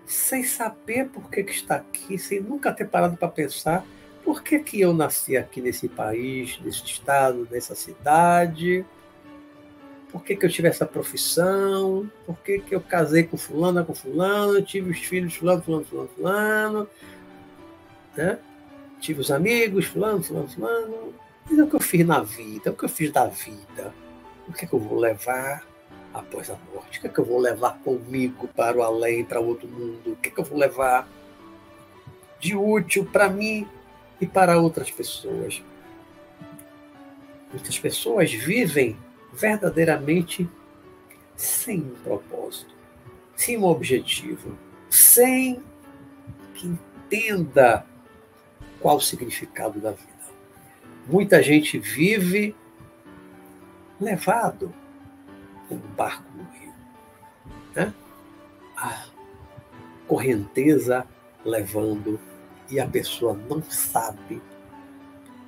sem saber por que, que está aqui, sem nunca ter parado para pensar por que, que eu nasci aqui nesse país, nesse estado, nessa cidade, por que, que eu tive essa profissão, por que, que eu casei com fulano, com fulano, tive os filhos fulano, fulano, fulano, fulano, né? tive os amigos fulano, fulano, fulano. Mas é o que eu fiz na vida, é o que eu fiz da vida. O que, é que eu vou levar após a morte? O que, é que eu vou levar comigo para o além, para outro mundo? O que, é que eu vou levar de útil para mim e para outras pessoas? Muitas pessoas vivem verdadeiramente sem um propósito, sem um objetivo, sem que entenda qual o significado da vida. Muita gente vive levado como um barco no rio. Né? A correnteza levando e a pessoa não sabe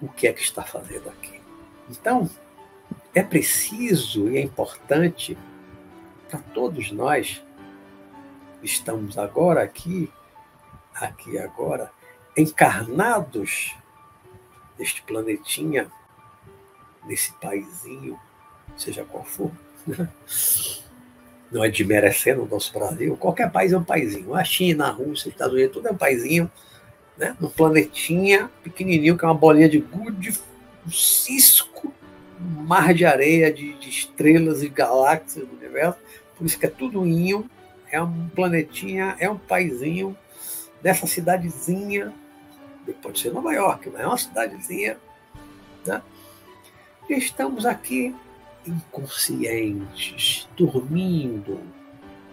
o que é que está fazendo aqui. Então, é preciso e é importante para todos nós estamos agora aqui, aqui agora, encarnados neste planetinha, nesse paizinho, seja qual for. Não é de merecer no nosso Brasil. Qualquer país é um paizinho. A China, a Rússia, os Estados Unidos, tudo é um paizinho. Né? Um planetinha pequenininho, que é uma bolinha de gude, um cisco mar de areia, de, de estrelas e galáxias do universo. Por isso que é tudo inho, é um planetinha, é um paizinho dessa cidadezinha, pode ser Nova York, mas é uma cidadezinha. Né? E estamos aqui inconscientes, dormindo,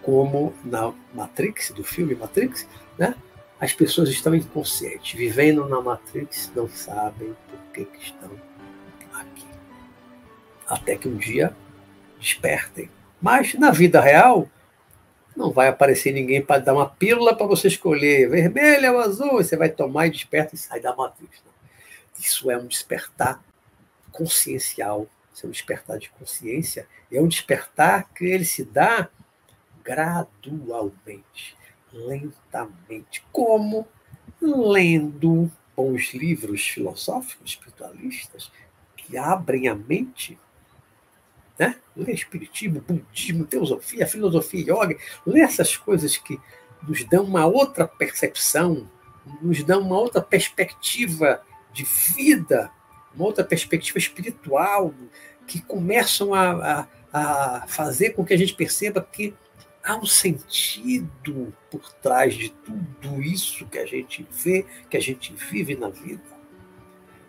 como na Matrix, do filme Matrix, né? As pessoas estão inconscientes, vivendo na Matrix, não sabem por que, que estão até que um dia despertem. Mas na vida real, não vai aparecer ninguém para dar uma pílula para você escolher. Vermelho ou azul, você vai tomar e desperta e sai da matriz. Isso é um despertar consciencial, isso é um despertar de consciência, é um despertar que ele se dá gradualmente, lentamente, como? Lendo bons livros filosóficos, espiritualistas, que abrem a mente né? Lê Espiritismo, Budismo, Teosofia, Filosofia Yoga, lê essas coisas que nos dão uma outra percepção, nos dão uma outra perspectiva de vida, uma outra perspectiva espiritual, que começam a, a, a fazer com que a gente perceba que há um sentido por trás de tudo isso que a gente vê, que a gente vive na vida.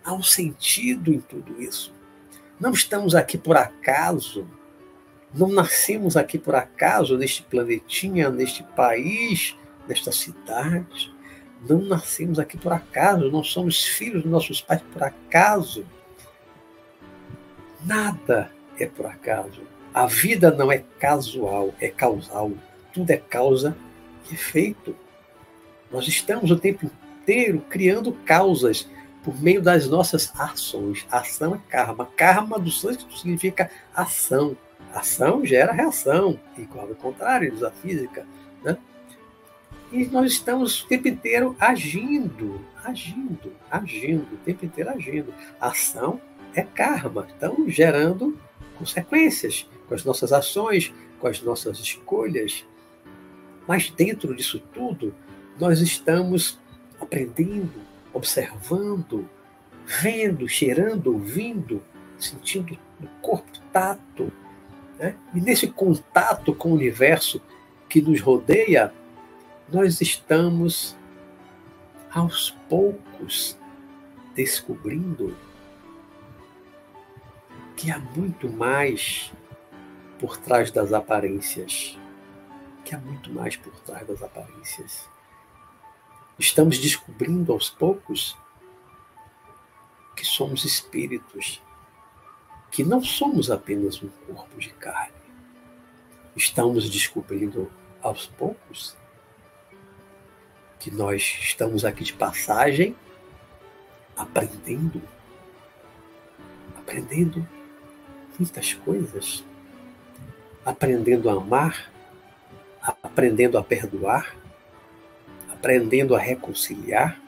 Há um sentido em tudo isso. Não estamos aqui por acaso. Não nascemos aqui por acaso neste planetinha, neste país, nesta cidade. Não nascemos aqui por acaso, não somos filhos dos nossos pais por acaso. Nada é por acaso. A vida não é casual, é causal. Tudo é causa e efeito. Nós estamos o tempo inteiro criando causas por meio das nossas ações. Ação é karma. Karma do sânscrito significa ação. Ação gera reação, igual ao contrário, diz a física. Né? E nós estamos o tempo inteiro agindo, agindo, agindo, o tempo inteiro agindo. ação é karma, então gerando consequências com as nossas ações, com as nossas escolhas. Mas dentro disso tudo, nós estamos aprendendo, observando, vendo, cheirando, ouvindo, sentindo no corpo tato. Né? E nesse contato com o universo que nos rodeia, nós estamos aos poucos descobrindo que há muito mais por trás das aparências. Que há muito mais por trás das aparências. Estamos descobrindo aos poucos que somos espíritos, que não somos apenas um corpo de carne. Estamos descobrindo aos poucos que nós estamos aqui de passagem, aprendendo, aprendendo muitas coisas, aprendendo a amar, aprendendo a perdoar, aprendendo a reconciliar.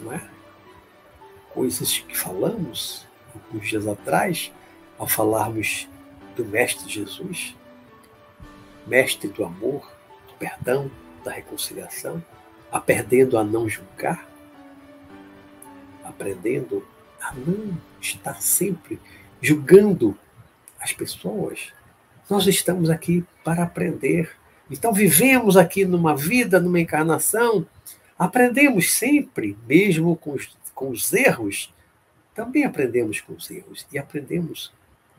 Não é? Coisas que falamos alguns dias atrás, ao falarmos do Mestre Jesus, Mestre do amor, do perdão, da reconciliação, aprendendo a não julgar, aprendendo a não estar sempre julgando as pessoas. Nós estamos aqui para aprender então, vivemos aqui numa vida, numa encarnação, aprendemos sempre, mesmo com os, com os erros, também aprendemos com os erros, e aprendemos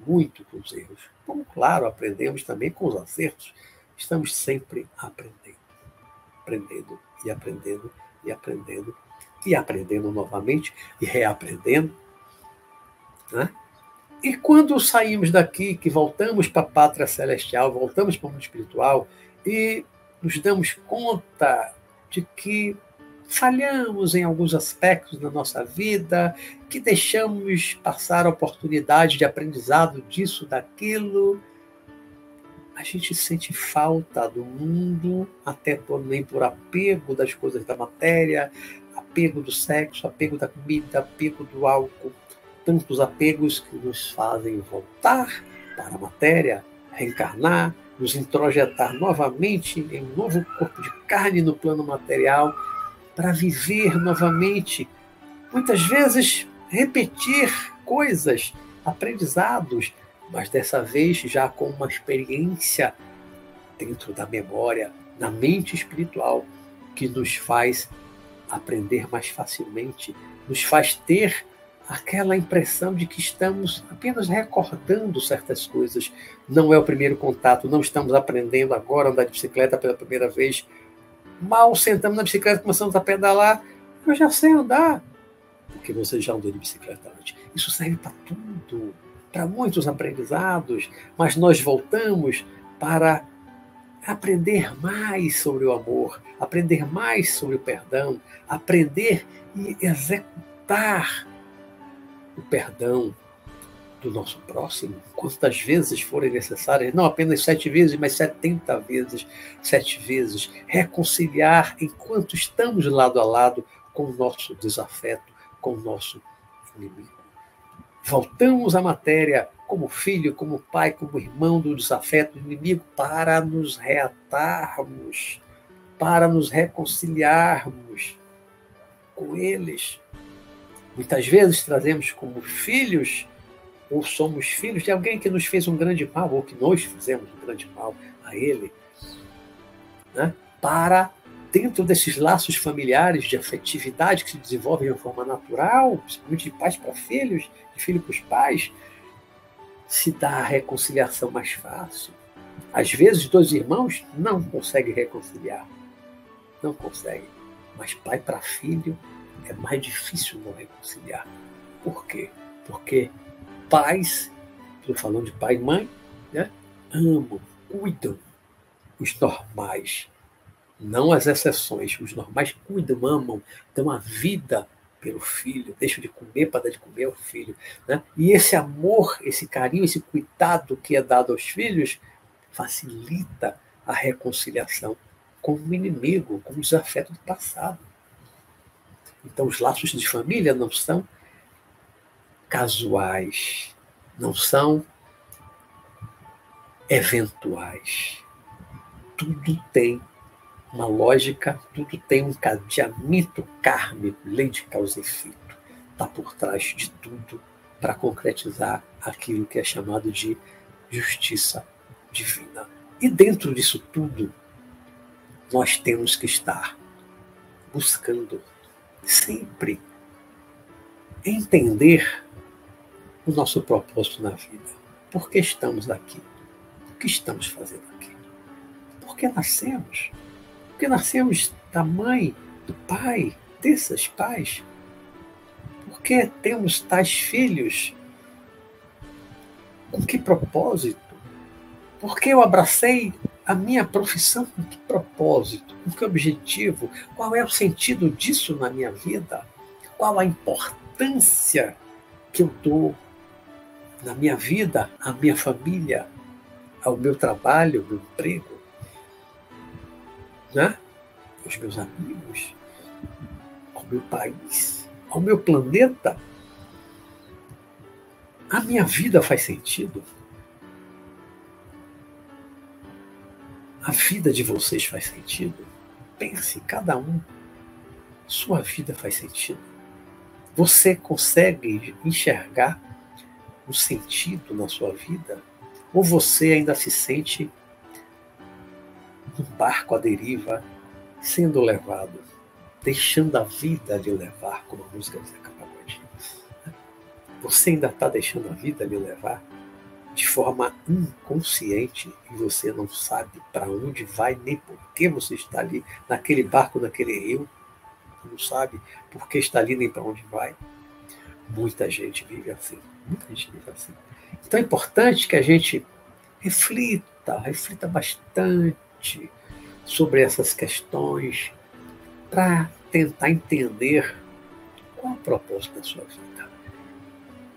muito com os erros. Como, claro, aprendemos também com os acertos. Estamos sempre aprendendo, aprendendo e aprendendo e aprendendo e aprendendo novamente e reaprendendo. Né? E quando saímos daqui, que voltamos para a pátria celestial, voltamos para o mundo espiritual, e nos damos conta de que falhamos em alguns aspectos da nossa vida, que deixamos passar oportunidade de aprendizado disso, daquilo. A gente sente falta do mundo, até também por apego das coisas da matéria, apego do sexo, apego da comida, apego do álcool, tantos apegos que nos fazem voltar para a matéria, reencarnar, nos introjetar novamente em um novo corpo de carne no plano material, para viver novamente, muitas vezes repetir coisas, aprendizados, mas dessa vez já com uma experiência dentro da memória, na mente espiritual, que nos faz aprender mais facilmente, nos faz ter aquela impressão de que estamos apenas recordando certas coisas. Não é o primeiro contato, não estamos aprendendo agora a andar de bicicleta pela primeira vez. Mal sentamos na bicicleta, começamos a pedalar, eu já sei andar. Porque você já andou de bicicleta antes. Isso serve para tudo, para muitos aprendizados, mas nós voltamos para aprender mais sobre o amor, aprender mais sobre o perdão, aprender e executar o perdão do nosso próximo, quantas vezes forem necessárias, não apenas sete vezes, mas setenta vezes, sete vezes, reconciliar enquanto estamos lado a lado com o nosso desafeto, com o nosso inimigo. Voltamos à matéria como filho, como pai, como irmão do desafeto do inimigo para nos reatarmos, para nos reconciliarmos com eles, Muitas vezes trazemos como filhos, ou somos filhos de alguém que nos fez um grande mal, ou que nós fizemos um grande mal a ele, né? para, dentro desses laços familiares de afetividade que se desenvolvem de uma forma natural, principalmente de pais para filhos, de filho para os pais, se dá a reconciliação mais fácil. Às vezes, dois irmãos não conseguem reconciliar. Não conseguem. Mas pai para filho é mais difícil não reconciliar. Por quê? Porque pais, estou falando de pai e mãe, né, amam, cuidam os normais, não as exceções. Os normais cuidam, amam, dão a vida pelo filho, deixam de comer para dar de comer ao filho. Né? E esse amor, esse carinho, esse cuidado que é dado aos filhos facilita a reconciliação com o inimigo, com os afetos do passado. Então, os laços de família não são casuais, não são eventuais. Tudo tem uma lógica, tudo tem um cadeamento kármico, lei de causa e efeito. Está por trás de tudo para concretizar aquilo que é chamado de justiça divina. E dentro disso tudo, nós temos que estar buscando sempre entender o nosso propósito na vida. Por que estamos aqui? O que estamos fazendo aqui? Por que nascemos? Porque nascemos da mãe, do pai, desses pais. Por que temos tais filhos? Com que propósito? Por que eu abracei a minha profissão com que propósito, com que objetivo, qual é o sentido disso na minha vida, qual a importância que eu dou na minha vida, à minha família, ao meu trabalho, ao meu emprego, né? aos meus amigos, ao meu país, ao meu planeta. A minha vida faz sentido? A vida de vocês faz sentido? Pense, cada um. Sua vida faz sentido. Você consegue enxergar o sentido na sua vida? Ou você ainda se sente num barco à deriva, sendo levado, deixando a vida lhe levar, como a música acabou de Você ainda está deixando a vida lhe levar? De forma inconsciente e você não sabe para onde vai nem por que você está ali naquele barco, naquele rio. Não sabe por que está ali nem para onde vai. Muita gente vive assim. Muita gente vive assim. Então é importante que a gente reflita, reflita bastante sobre essas questões para tentar entender qual é o propósito da sua vida.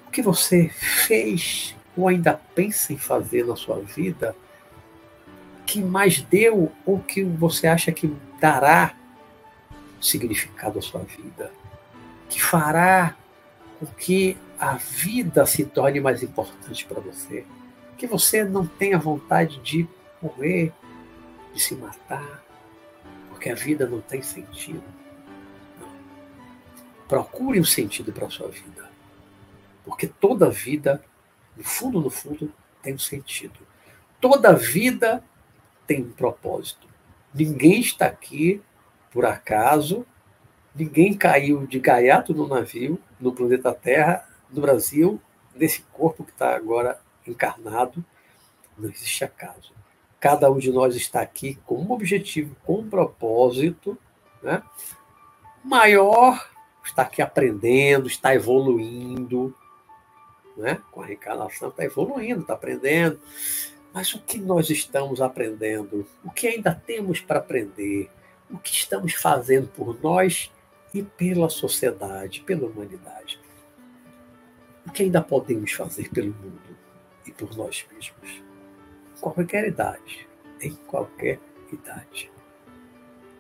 O que você fez ou ainda pensa em fazer na sua vida que mais deu ou que você acha que dará significado à sua vida, que fará com que a vida se torne mais importante para você, que você não tenha vontade de morrer, de se matar, porque a vida não tem sentido. Não. Procure um sentido para a sua vida, porque toda vida no fundo, no fundo, tem um sentido. Toda vida tem um propósito. Ninguém está aqui por acaso, ninguém caiu de gaiato no navio, no planeta Terra, no Brasil, nesse corpo que está agora encarnado. Não existe acaso. Cada um de nós está aqui com um objetivo, com um propósito né? maior, está aqui aprendendo, está evoluindo, né? com a reencarnação, está evoluindo, está aprendendo. Mas o que nós estamos aprendendo? O que ainda temos para aprender? O que estamos fazendo por nós e pela sociedade, pela humanidade? O que ainda podemos fazer pelo mundo e por nós mesmos? Em qualquer idade, em qualquer idade.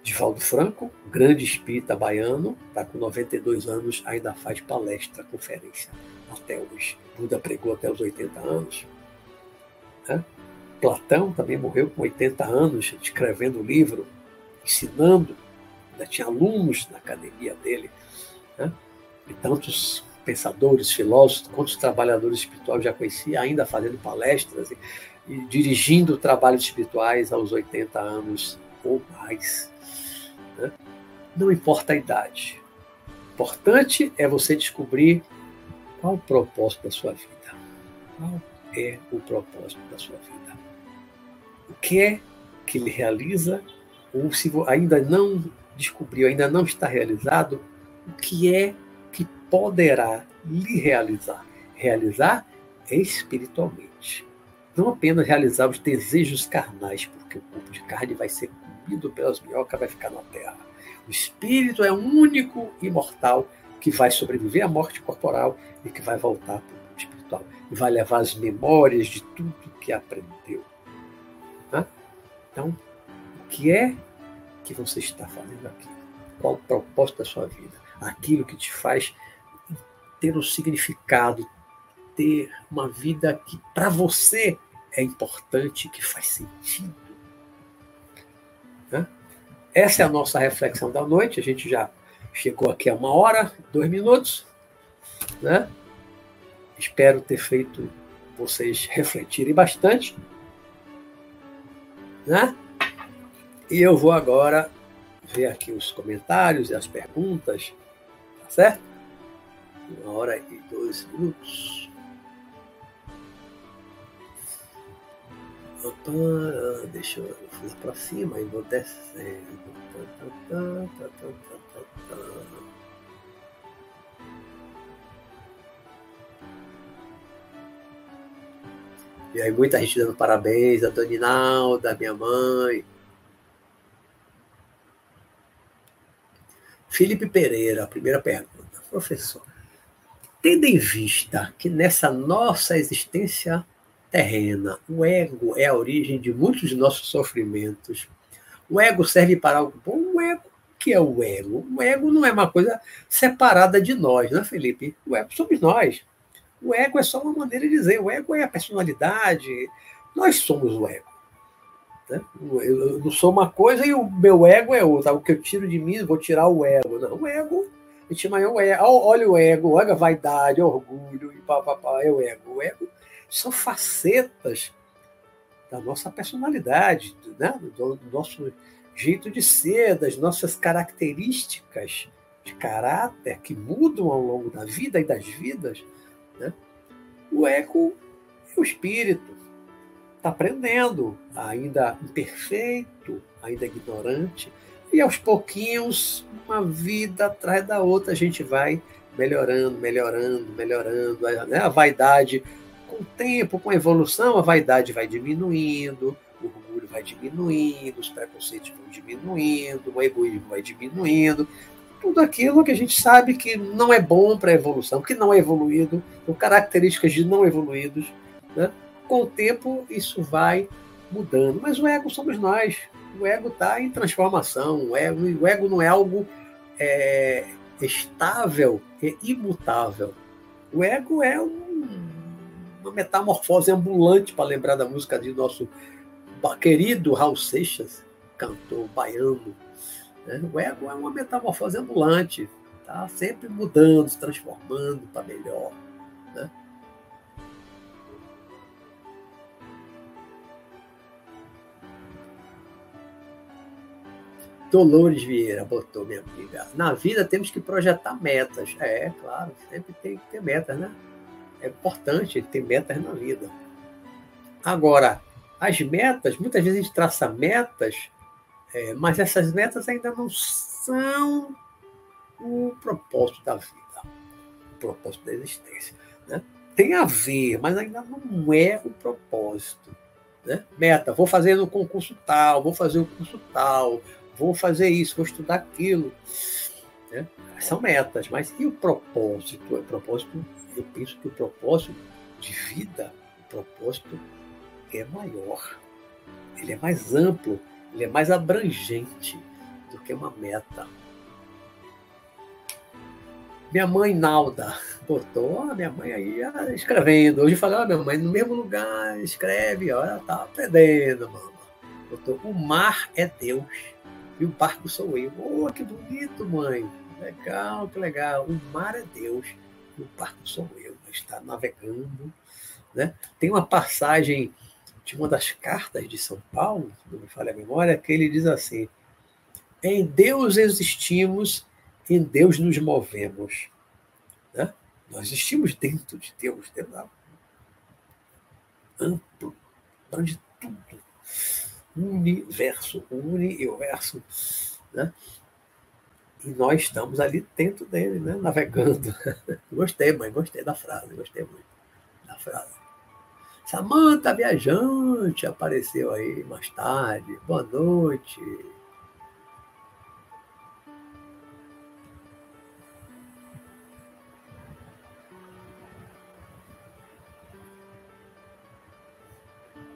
Divaldo Franco, grande espírita baiano, está com 92 anos, ainda faz palestra, conferência até hoje. Buda pregou até os 80 anos. Né? Platão também morreu com 80 anos, escrevendo o livro, ensinando. Ainda tinha alunos na academia dele. Né? E tantos pensadores, filósofos, quantos trabalhadores espirituais já conhecia, ainda fazendo palestras e, e dirigindo trabalhos espirituais aos 80 anos ou mais. Né? Não importa a idade. Importante é você descobrir qual o propósito da sua vida? Qual é o propósito da sua vida? o que é que ele realiza, ou se ainda não descobriu, ainda não está realizado, o que é que poderá lhe realizar. Realizar espiritualmente. Não apenas realizar os desejos carnais, porque o corpo de carne vai ser comido pelas minhocas, vai ficar na terra. O espírito é único imortal que vai sobreviver à morte corporal e que vai voltar para o mundo espiritual. E vai levar as memórias de tudo que aprendeu. Então, o que é que você está fazendo aqui? Qual o propósito da sua vida? Aquilo que te faz ter um significado, ter uma vida que para você é importante, que faz sentido. Né? Essa é a nossa reflexão da noite. A gente já chegou aqui a uma hora, dois minutos. Né? Espero ter feito vocês refletirem bastante. Né? E eu vou agora ver aqui os comentários e as perguntas, tá certo? Uma hora e dois minutos. Deixa eu fazer para cima e vou descendo. E aí muita gente dando parabéns a Dona Inalda, minha mãe. Felipe Pereira, primeira pergunta. Professor, tendo em vista que nessa nossa existência terrena, o ego é a origem de muitos de nossos sofrimentos, o ego serve para algo bom? O ego, que é o ego? O ego não é uma coisa separada de nós, né, Felipe? O ego somos nós. O ego é só uma maneira de dizer. O ego é a personalidade. Nós somos o ego. Né? Eu não sou uma coisa e o meu ego é outra. O que eu tiro de mim, vou tirar o ego. Não, o ego, a gente chama o ego. Olha o ego, olha a vaidade, orgulho e papapá, é o ego. O ego são facetas da nossa personalidade, né? do, do nosso jeito de ser, das nossas características de caráter que mudam ao longo da vida e das vidas. Né? O ego é o espírito, está aprendendo, ainda imperfeito, ainda ignorante, e aos pouquinhos, uma vida atrás da outra, a gente vai melhorando, melhorando, melhorando. Né? A vaidade, com o tempo, com a evolução, a vaidade vai diminuindo, vai diminuindo, os preconceitos vão diminuindo, o egoísmo vai diminuindo. Tudo aquilo que a gente sabe que não é bom para a evolução, que não é evoluído, com características de não evoluídos, né? com o tempo isso vai mudando. Mas o ego somos nós. O ego está em transformação. O ego, o ego não é algo é, estável e imutável. O ego é um, uma metamorfose ambulante, para lembrar da música de nosso querido Raul Seixas, cantor baiano. Né? O ego é uma metamorfose ambulante, tá sempre mudando, se transformando para melhor. Né? Dolores Vieira botou, minha amiga. Na vida temos que projetar metas. É, claro, sempre tem que ter metas, né? É importante ter metas na vida. Agora, as metas, muitas vezes a gente traça metas, é, mas essas metas ainda não são o propósito da vida, o propósito da existência. Né? Tem a ver, mas ainda não é o propósito. Né? Meta, vou fazer no concurso tal, vou fazer o curso tal, vou fazer isso, vou estudar aquilo. Né? São metas, mas e o propósito? O propósito, eu penso que o propósito de vida, o propósito é maior, ele é mais amplo, ele é mais abrangente do que uma meta. Minha mãe Nalda botou, a minha mãe aí ah, escrevendo. Hoje falei, ah, minha mãe no mesmo lugar escreve, ó, ela tá aprendendo, mano. Botou, o mar é Deus e o barco sou eu. Oh, que bonito, mãe. Legal, que legal. O mar é Deus e o barco sou eu. Está navegando. Né? Tem uma passagem de uma das cartas de São Paulo, não me falha a memória, que ele diz assim: Em Deus existimos, em Deus nos movemos. Né? Nós existimos dentro de Deus, dentro amplo, onde tudo. Universo, uni e o verso. Né? E nós estamos ali dentro dele, né? navegando. gostei, mãe, gostei da frase, gostei muito da frase. Samanta Viajante apareceu aí mais tarde. Boa noite.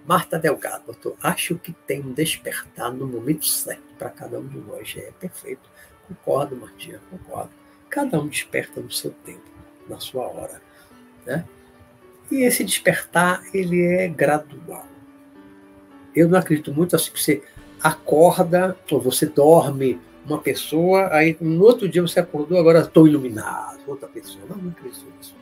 Marta Delgado, doutor, acho que tem um despertar no momento certo para cada um de nós. É perfeito. Concordo, Martinha, concordo. Cada um desperta no seu tempo, na sua hora. Né? E esse despertar, ele é gradual. Eu não acredito muito assim que você acorda, ou você dorme uma pessoa, aí no outro dia você acordou, agora estou iluminado, outra pessoa. Não, não acredito nisso.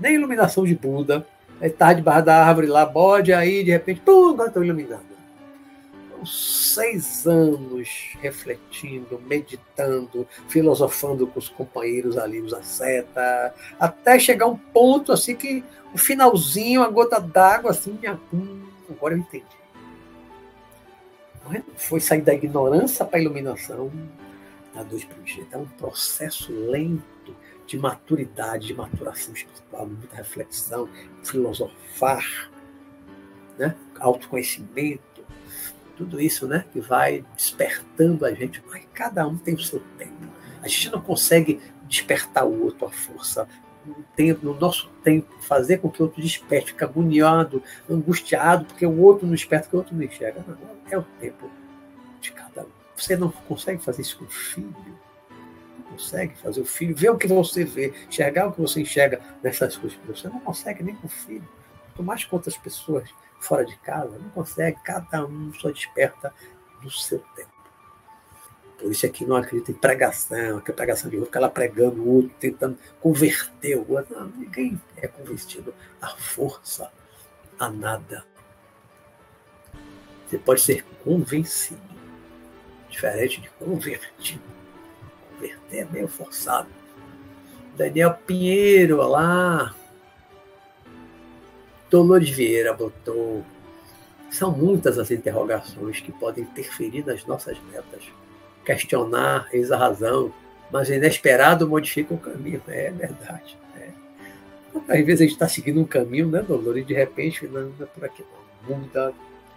Nem iluminação de Buda, Aí estava debaixo da árvore lá, bode, aí de repente, pum, agora estou iluminado. Seis anos refletindo, meditando, filosofando com os companheiros ali, os asceta, até chegar um ponto assim que o finalzinho, a gota d'água, assim, minha, hum, agora eu entendi. É? Foi sair da ignorância para a iluminação da luz primitiva. É um processo lento de maturidade, de maturação espiritual, muita reflexão, filosofar, né? autoconhecimento, tudo isso né? que vai despertando a gente, mas cada um tem o seu tempo. A gente não consegue despertar o outro à força. No, tempo, no nosso tempo, fazer com que o outro desperte, fica agoniado, angustiado, porque o outro não desperta, porque o outro não enxerga. Não, é o tempo de cada um. Você não consegue fazer isso com o filho consegue fazer o filho ver o que você vê, enxergar o que você enxerga nessas coisas. Você não consegue nem com o filho. Quanto mais com outras pessoas fora de casa, não consegue. Cada um só desperta no seu tempo. Por isso aqui não acredita em pregação, que é pregação de outro, ficar lá pregando o outro, tentando converter o outro. Não, ninguém é convertido à força, a nada. Você pode ser convencido, diferente de convertido converter é meio forçado. Daniel Pinheiro, lá. Dolores Vieira botou. São muitas as interrogações que podem interferir nas nossas metas. Questionar, eis a razão, mas inesperado modifica o caminho. É verdade. É. Às vezes a gente está seguindo um caminho, né, Dolores? E de repente, não, não é por aqui não. Muda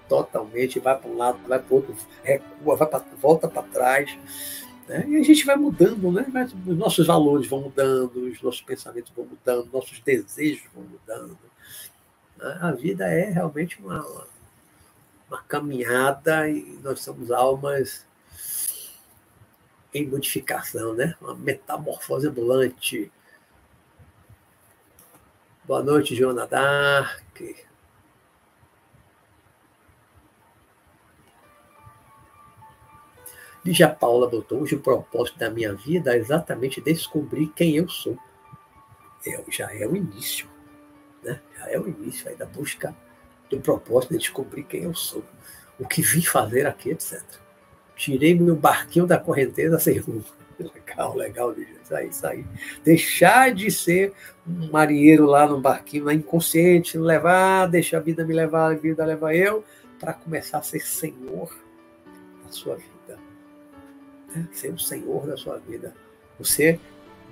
totalmente, vai para um lado, vai para o outro, recua, vai pra, volta para trás. Né? E a gente vai mudando, né? os nossos valores vão mudando, os nossos pensamentos vão mudando, nossos desejos vão mudando. A vida é realmente uma, uma caminhada e nós somos almas em modificação, né? uma metamorfose ambulante. Boa noite, Joana Dark. Lígia Paula botou, hoje o propósito da minha vida é exatamente descobrir quem eu sou. É, já é o início, né? já é o início aí da busca do propósito de descobrir quem eu sou, o que vim fazer aqui, etc. Tirei meu barquinho da correnteza sem rumo. Legal, legal. Isso aí, isso aí. Deixar de ser um marinheiro lá no barquinho, inconsciente, levar, deixar a vida me levar, a vida levar eu, para começar a ser senhor da sua vida né? ser o senhor da sua vida. Você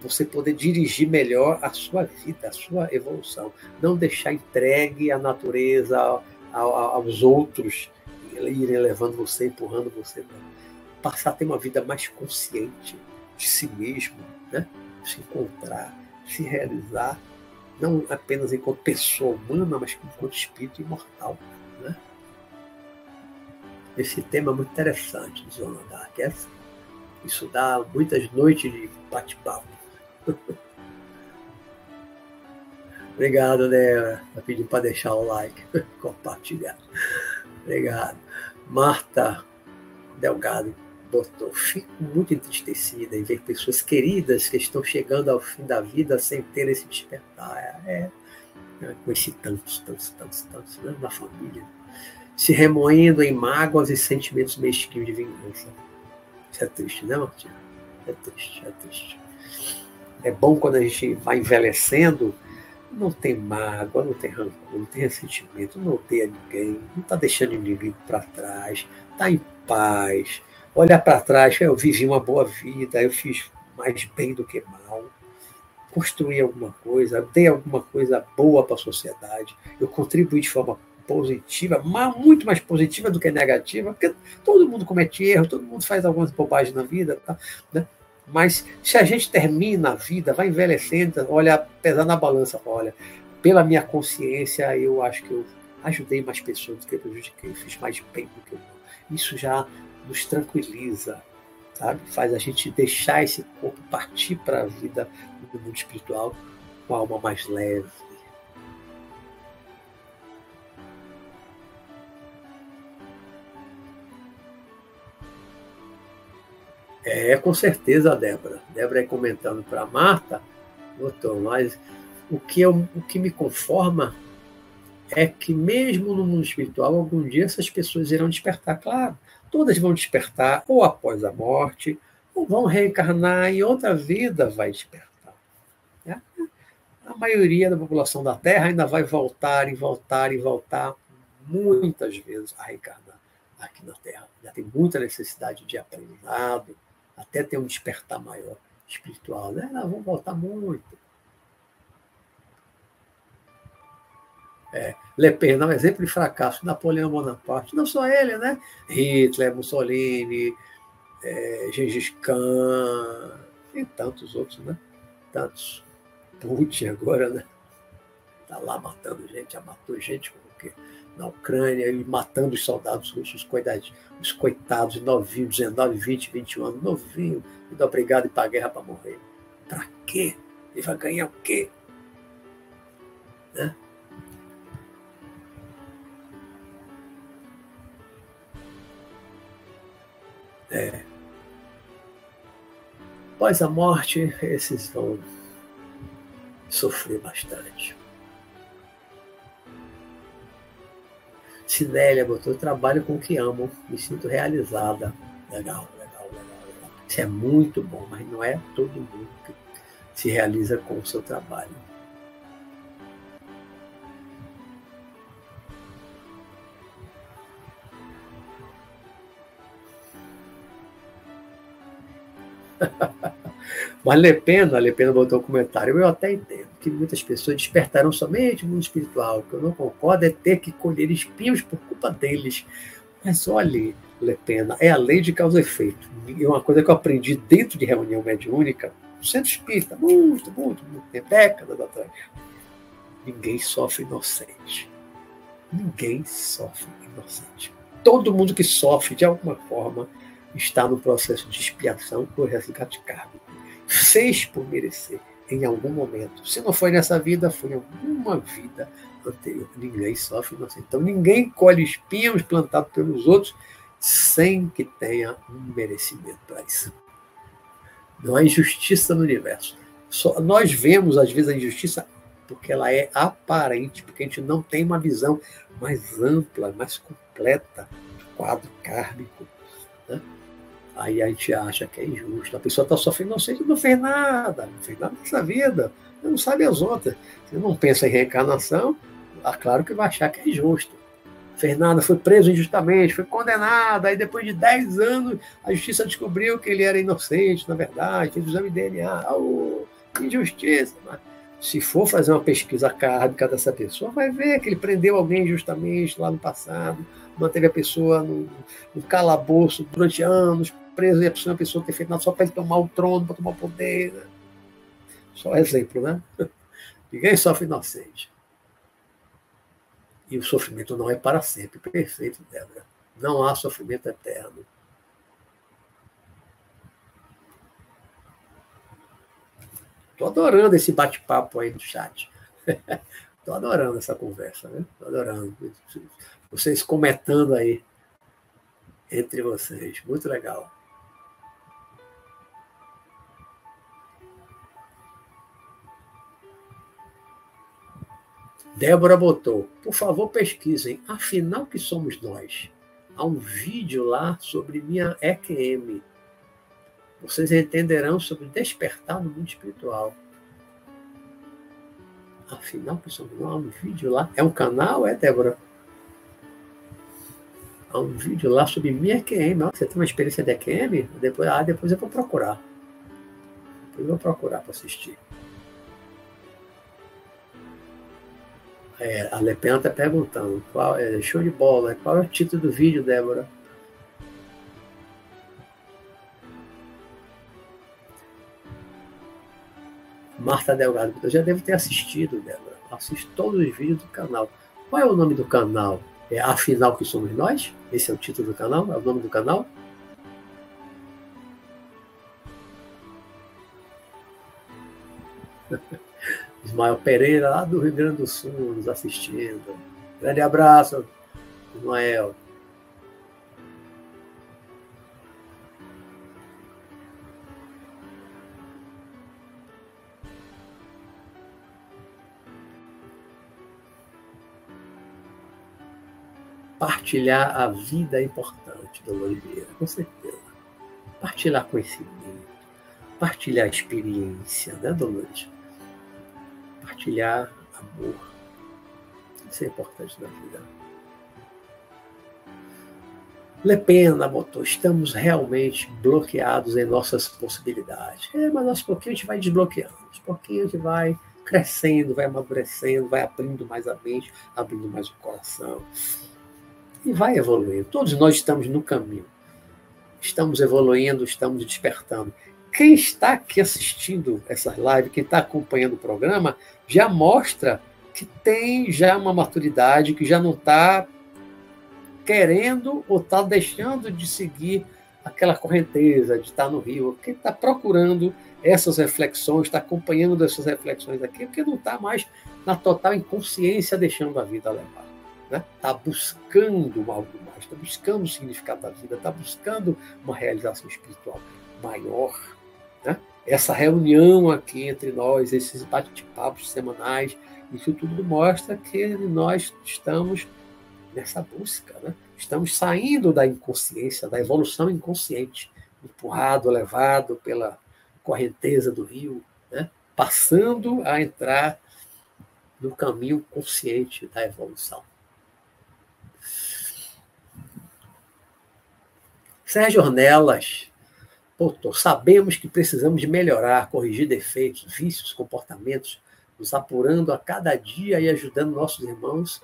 você poder dirigir melhor a sua vida, a sua evolução. Não deixar entregue à natureza, aos outros, irem levando você, empurrando você. Passar a ter uma vida mais consciente de si mesmo, né? se encontrar, se realizar, não apenas enquanto pessoa humana, mas enquanto espírito imortal. Né? Esse tema é muito interessante, Zona Dark. Isso dá muitas noites de bate-papo. Obrigado, né? Tá pedindo para deixar o like, compartilhar. Obrigado. Marta Delgado botou: Fico muito entristecida em ver pessoas queridas que estão chegando ao fim da vida sem ter esse despertar. É, é, conheci tantos, tantos, tantos, tantos, né? na família, se remoendo em mágoas e sentimentos mesquinhos de vingança. Isso é triste, né, Martinho? É triste, é triste. É bom quando a gente vai envelhecendo, não tem mágoa, não tem rancor, não tem ressentimento, não odeia ninguém, não está deixando inimigo para trás, está em paz. Olhar para trás, eu vivi uma boa vida, eu fiz mais bem do que mal, construí alguma coisa, dei alguma coisa boa para a sociedade, eu contribuí de forma positiva, muito mais positiva do que negativa, porque todo mundo comete erro, todo mundo faz algumas bobagens na vida, tá? Né? Mas se a gente termina a vida, vai envelhecendo, olha, pesar na balança, olha, pela minha consciência, eu acho que eu ajudei mais pessoas do que prejudiquei, fiz mais bem do que mal. Isso já nos tranquiliza, sabe? Faz a gente deixar esse corpo partir para a vida do mundo espiritual com a alma mais leve, É, com certeza, Débora. Débora aí comentando para Marta, doutor, mas o que, eu, o que me conforma é que mesmo no mundo espiritual, algum dia essas pessoas irão despertar, claro. Todas vão despertar ou após a morte, ou vão reencarnar e outra vida vai despertar. Né? A maioria da população da Terra ainda vai voltar e voltar e voltar muitas vezes a reencarnar aqui na Terra. Já tem muita necessidade de aprendizado, até ter um despertar maior espiritual. Né? Nós vamos voltar muito. É, Le Pen é um exemplo de fracasso. Napoleão Bonaparte, não só ele, né? Hitler, Mussolini, é, Gengis Khan, e tantos outros, né? Tantos. Putin agora, né? Está lá matando gente, já matou gente com o quê? Na Ucrânia e matando os soldados russos, coitados, os coitados, novinhos, 19, 20, 21 anos, novinho, muito obrigado e para a guerra para morrer. Para quê? Ele vai ganhar o quê? Né? É. Após a morte, esses vão sofrer bastante. Sinélia botou, trabalho com o que amo, me sinto realizada. Legal, legal, legal, legal. Isso é muito bom, mas não é todo mundo que se realiza com o seu trabalho. Mas Le Pen, a Le Pen botou um comentário, eu até entendo que muitas pessoas despertarão somente o mundo espiritual. O que eu não concordo é ter que colher espinhos por culpa deles. Mas olhe, Le Pen, é a lei de causa e efeito. E uma coisa que eu aprendi dentro de reunião mediúnica, no centro espírita, muito, muito, muito tempo, décadas atrás. Ninguém sofre inocente. Ninguém sofre inocente. Todo mundo que sofre de alguma forma está no processo de expiação por resgate kármico fez por merecer em algum momento. Se não foi nessa vida, foi em alguma vida anterior. Ninguém sofre inocente. Então ninguém colhe espinhos plantados pelos outros sem que tenha um merecimento para isso. Não há injustiça no universo. Só, nós vemos, às vezes, a injustiça porque ela é aparente, porque a gente não tem uma visão mais ampla, mais completa do quadro kármico. Aí a gente acha que é injusto. A pessoa está sofrendo inocente, não fez nada, não fez nada nessa vida, não sabe as outras. Você não pensa em reencarnação, é claro que vai achar que é injusto. Fernanda foi preso injustamente, foi condenado, aí depois de 10 anos a justiça descobriu que ele era inocente, na verdade, fez o exame de DNA. Oh, injustiça! Mas se for fazer uma pesquisa kármica dessa pessoa, vai ver que ele prendeu alguém injustamente lá no passado, manteve a pessoa no, no calabouço durante anos, preso e a pessoa, a pessoa ter feito nada só para ele tomar o trono, para tomar o poder. Né? Só exemplo, né? Ninguém sofre inocente. E o sofrimento não é para sempre. Perfeito, Débora. Não há sofrimento eterno. Estou adorando esse bate-papo aí no chat. Estou adorando essa conversa, né? Estou adorando. Vocês comentando aí entre vocês. Muito legal. Débora botou, por favor pesquisem, afinal que somos nós. Há um vídeo lá sobre minha EQM. Vocês entenderão sobre despertar no mundo espiritual. Afinal, pessoal, não há um vídeo lá. É um canal, é, Débora? Há um vídeo lá sobre minha EQM. Você tem uma experiência de EQM? Depois, ah, depois eu vou procurar. Depois eu vou procurar para assistir. É, a Lepen está perguntando, qual, é, show de bola, qual é o título do vídeo, Débora? Marta Delgado, eu já devo ter assistido, Débora. Assisto todos os vídeos do canal. Qual é o nome do canal? É Afinal que somos nós? Esse é o título do canal? É o nome do canal? Ismael Pereira, lá do Rio Grande do Sul, nos assistindo. Grande abraço, Ismael. Partilhar a vida é importante, Dona Oliveira, com certeza. Partilhar conhecimento, partilhar experiência, né, Oliveira? Partilhar amor. Isso é importante na vida. Lepena botou, estamos realmente bloqueados em nossas possibilidades. É, mas aos pouquinhos a gente vai desbloqueando, aos pouquinhos a gente vai crescendo, vai amadurecendo, vai abrindo mais a mente, abrindo mais o coração e vai evoluindo. Todos nós estamos no caminho. Estamos evoluindo, estamos despertando. Quem está aqui assistindo essas lives, quem está acompanhando o programa, já mostra que tem já uma maturidade, que já não está querendo ou está deixando de seguir aquela correnteza de estar no rio. Quem está procurando essas reflexões, está acompanhando essas reflexões aqui, porque não está mais na total inconsciência deixando a vida levar está né? Tá buscando algo mais, está buscando o significado da vida, está buscando uma realização espiritual maior. Né? Essa reunião aqui entre nós, esses bate-papos semanais, isso tudo mostra que nós estamos nessa busca, né? estamos saindo da inconsciência, da evolução inconsciente, empurrado, levado pela correnteza do rio, né? passando a entrar no caminho consciente da evolução. Sérgio Ornelas, doutor, sabemos que precisamos melhorar, corrigir defeitos, vícios, comportamentos, nos apurando a cada dia e ajudando nossos irmãos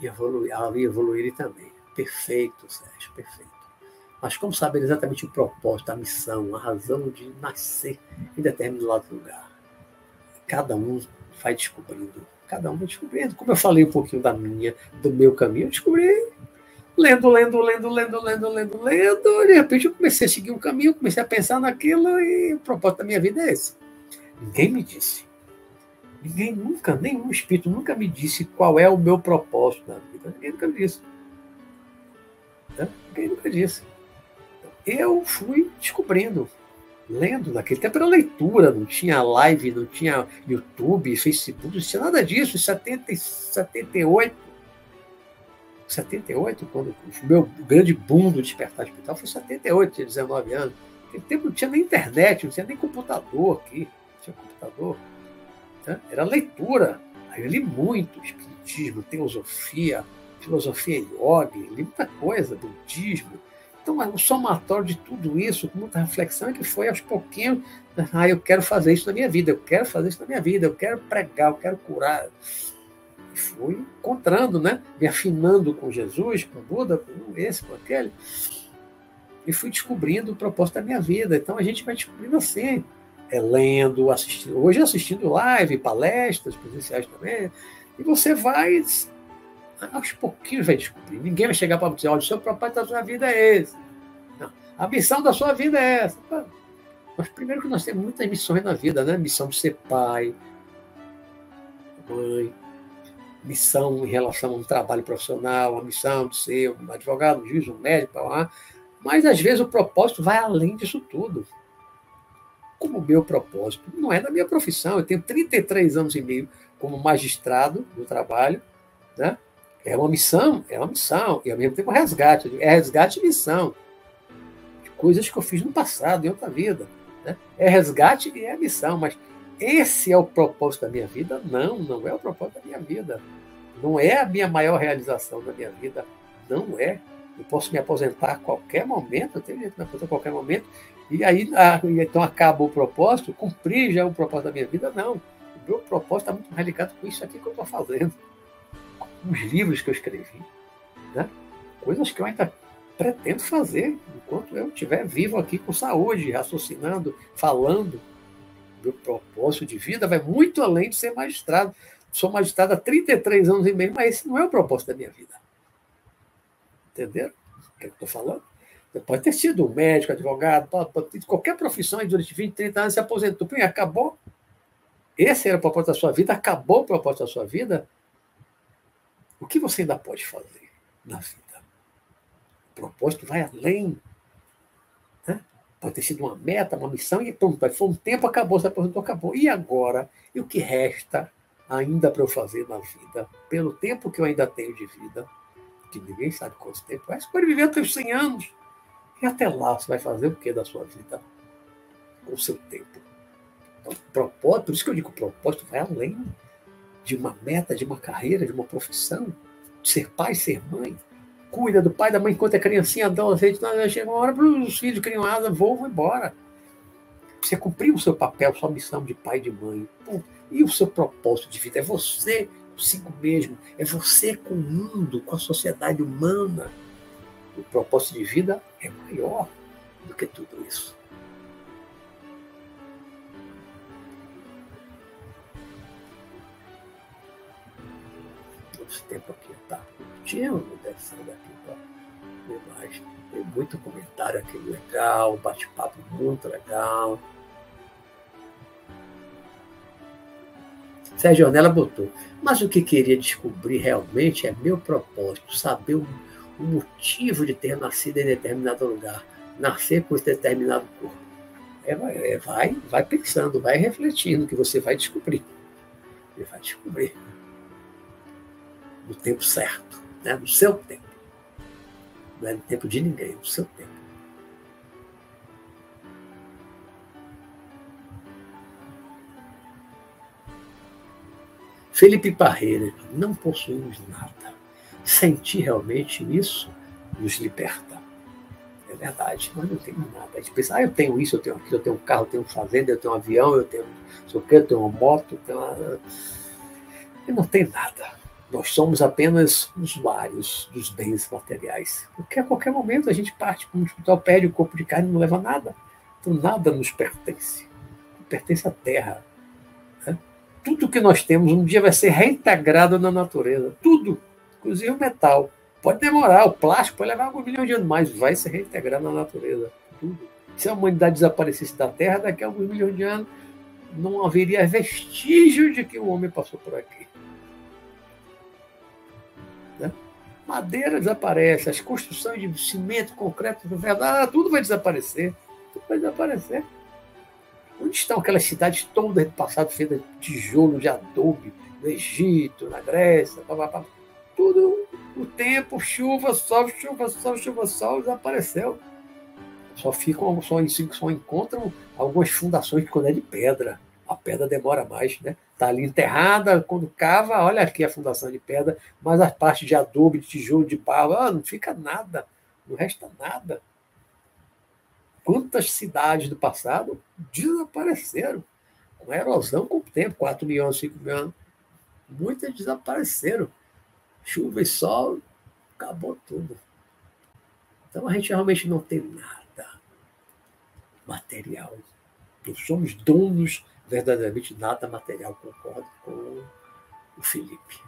a evoluir, a evoluírem também. Perfeito, Sérgio, perfeito. Mas como saber exatamente o propósito, a missão, a razão de nascer em determinado lugar? Cada um vai descobrindo, cada um vai descobrindo. Como eu falei um pouquinho da minha, do meu caminho, eu descobri lendo, lendo, lendo, lendo, lendo, lendo, lendo. De repente eu comecei a seguir um caminho, comecei a pensar naquilo e o propósito da minha vida é esse. Ninguém me disse. Ninguém nunca, nenhum espírito nunca me disse qual é o meu propósito na vida. Ninguém nunca me disse. Né? Ninguém nunca disse. Eu fui descobrindo, lendo. Naquele tempo era leitura, não tinha live, não tinha YouTube, Facebook, não tinha nada disso. Em 70, 78, 78, quando o meu grande boom do despertar espiritual foi 78, tinha 19 anos. Naquele tempo não tinha nem internet, não tinha nem computador aqui. Não tinha computador. Né? Era leitura. Aí eu li muito espiritismo, teosofia, filosofia yoga, li muita coisa, budismo. Então, o somatório de tudo isso, com muita reflexão, é que foi aos pouquinhos, ah, eu quero fazer isso na minha vida, eu quero fazer isso na minha vida, eu quero pregar, eu quero curar fui encontrando, né? me afinando com Jesus, com Buda, com esse, com aquele, e fui descobrindo o propósito da minha vida. Então a gente vai descobrindo assim, é, lendo, assistindo, hoje assistindo live, palestras presenciais também, e você vai, aos pouquinhos vai descobrir. Ninguém vai chegar para dizer, olha, o seu propósito da sua vida é esse. Não, a missão da sua vida é essa. Mas primeiro que nós temos muitas missões na vida, né? Missão de ser pai, mãe, missão em relação a um trabalho profissional, a missão de ser um advogado, um juiz, um médico, mas às vezes o propósito vai além disso tudo. Como o meu propósito não é da minha profissão, eu tenho 33 anos e meio como magistrado do trabalho, né? É uma missão, é uma missão, e ao mesmo tempo resgate. É resgate e missão. De coisas que eu fiz no passado, em outra vida. Né? É resgate e é missão, mas esse é o propósito da minha vida? Não, não é o propósito da minha vida. Não é a minha maior realização da minha vida. Não é. Eu posso me aposentar a qualquer momento, eu tenho que me aposentar a qualquer momento, e aí então acaba o propósito, cumprir já o propósito da minha vida? Não. O meu propósito está muito mais ligado com isso aqui que eu estou fazendo. Com os livros que eu escrevi. Né? Coisas que eu ainda pretendo fazer enquanto eu estiver vivo aqui com saúde, raciocinando, falando. Meu propósito de vida vai muito além de ser magistrado. Sou magistrado há 33 anos e meio, mas esse não é o propósito da minha vida. Entenderam o que eu estou falando? Você pode ter sido médico, advogado, qualquer profissão durante 20, 30 anos se aposentou. Pum, acabou. Esse era o propósito da sua vida, acabou o propósito da sua vida. O que você ainda pode fazer na vida? O propósito vai além. Né? Pode ter sido uma meta, uma missão, e pronto, foi um tempo, acabou, se aposentou, acabou. E agora? E o que resta ainda para eu fazer na vida? Pelo tempo que eu ainda tenho de vida, que ninguém sabe quanto tempo é, você pode viver até os 100 anos. E até lá você vai fazer o que da sua vida? Com o seu tempo. Então, propósito, por isso que eu digo, propósito vai além de uma meta, de uma carreira, de uma profissão, de ser pai, ser mãe. Cuida do pai, da mãe enquanto é criancinha, adolescente, chega uma hora para os filhos criam asa, voam embora. Você cumpriu o seu papel, sua missão de pai e de mãe. E o seu propósito de vida é você consigo mesmo, é você com o mundo, com a sociedade humana. O propósito de vida é maior do que tudo isso. Nosso tempo aqui está curtindo, descendo aqui para mais. Tem muito comentário aqui legal, bate-papo muito legal. Sérgio Ornella botou. Mas o que queria descobrir realmente é meu propósito, saber o, motivo de ter nascido em determinado lugar, nascer com esse determinado corpo. É, é, vai, vai pensando, vai refletindo, que você vai descobrir. Você vai descobrir. No tempo certo, né? no seu tempo. Não é no tempo de ninguém, no seu tempo. Felipe Parreira, não possuímos nada. Sentir realmente isso nos liberta. É verdade, nós não temos nada. A gente pensa, ah, eu tenho isso, eu tenho aquilo, eu tenho um carro, eu tenho uma fazenda, eu tenho um avião, eu tenho sei o quê, eu tenho uma moto, eu tenho uma... E não tem nada. Nós somos apenas usuários dos bens materiais. Porque a qualquer momento a gente parte para um hospital, perde o corpo de carne e não leva nada. Então nada nos pertence. Pertence à terra tudo que nós temos um dia vai ser reintegrado na natureza. Tudo, inclusive o metal. Pode demorar, o plástico pode levar alguns milhões de anos, mas vai ser reintegrado na natureza. Tudo. Se a humanidade desaparecesse da Terra, daqui a alguns milhões de anos, não haveria vestígio de que o homem passou por aqui. Né? Madeira desaparece, as construções de cimento, concreto, verdade, tudo vai desaparecer. Tudo vai desaparecer. Onde estão aquelas cidades todas do passado feitas de tijolo, de adobe, no Egito, na Grécia, pá, pá, pá. tudo o tempo, chuva, sol, chuva, sol, chuva, sol, desapareceu. Só ficam, só, só encontram algumas fundações quando é de pedra. A pedra demora mais, né? Está ali enterrada, quando cava, olha aqui a fundação de pedra, mas a parte de adobe, de tijolo, de pau, ah, não fica nada, não resta nada. Quantas cidades do passado desapareceram? Com erosão com o tempo, 4 milhões, 5 milhões. Muitas desapareceram. Chuva e sol, acabou tudo. Então a gente realmente não tem nada material. Não somos donos verdadeiramente nada material, concordo com o Felipe.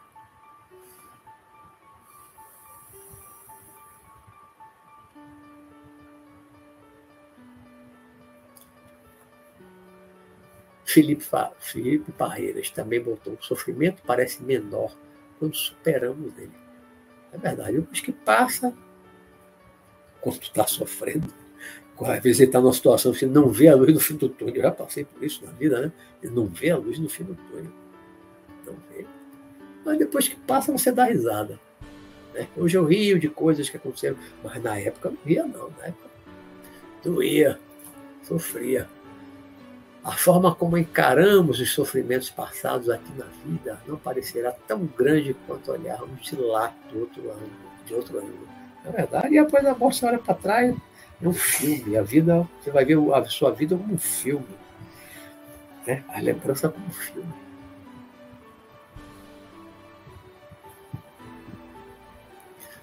Felipe, Felipe Barreiras também botou: o sofrimento parece menor quando superamos ele. É verdade, depois que passa, quando está sofrendo, às vezes ele está numa situação que não vê a luz no fim do túnel. Eu já passei por isso na vida, né? Ele não vê a luz no fim do túnel. Não vê. Mas depois que passa, você dá risada. Né? Hoje eu rio de coisas que aconteceram, mas na época não ria, não. Na época doía, sofria. A forma como encaramos os sofrimentos passados aqui na vida não parecerá tão grande quanto olharmos de lá, do outro ângulo, de outro ângulo. Na verdade, e após a morte, olha para trás, é um filme. A vida, você vai ver a sua vida como um filme. Né? A lembrança como um filme.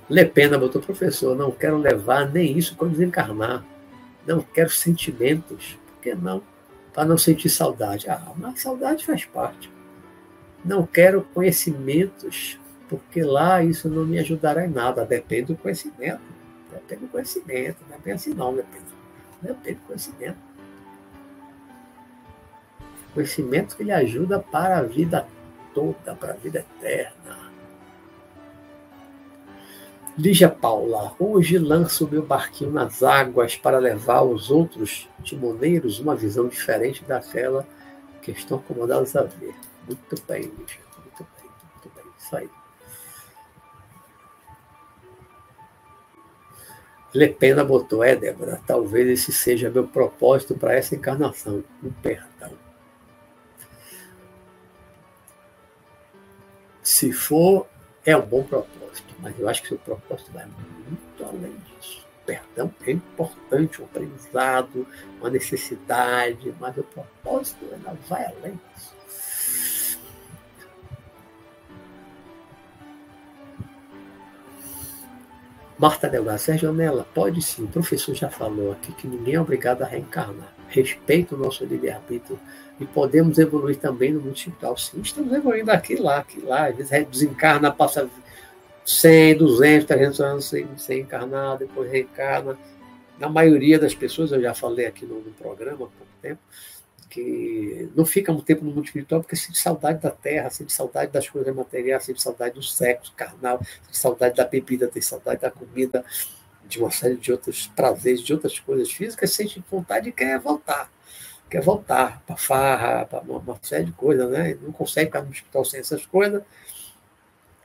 Le Pena botou, professor, não quero levar nem isso quando desencarnar. Não quero sentimentos. Por que não? Para não sentir saudade. Ah, mas saudade faz parte. Não quero conhecimentos, porque lá isso não me ajudará em nada. Depende do conhecimento. Depende do conhecimento. Não é assim, não, depende. Depende do conhecimento. Conhecimento que lhe ajuda para a vida toda, para a vida eterna. Lígia Paula, hoje lanço meu barquinho nas águas para levar aos outros timoneiros uma visão diferente daquela que estão acomodados a ver. Muito bem, Lígia. Muito bem, muito bem. Isso aí. Lepena botou, é, Débora, talvez esse seja meu propósito para essa encarnação, o perdão. Se for, é um bom propósito mas eu acho que seu propósito vai muito além disso. Perdão é importante, um aprendizado, uma necessidade, mas o propósito ainda vai além disso. Marta Delgado, Sérgio Nela, pode sim. O professor já falou aqui que ninguém é obrigado a reencarnar. Respeita o nosso livre-arbítrio e podemos evoluir também no mundo espiritual. Sim, estamos evoluindo aqui lá, aqui lá. Às vezes desencarna, passa 100, 200, 300 anos sem, sem encarnar, depois reencarna. Na maioria das pessoas, eu já falei aqui no, no programa há pouco tempo, que não fica muito tempo no mundo espiritual porque sente saudade da terra, sente saudade das coisas materiais, sente saudade do sexo carnal, sente saudade da bebida, tem saudade da comida, de uma série de outros prazeres, de outras coisas físicas, sente vontade e quer voltar. Quer voltar para farra, para uma, série de coisas, né? Não consegue ficar no hospital sem essas coisas,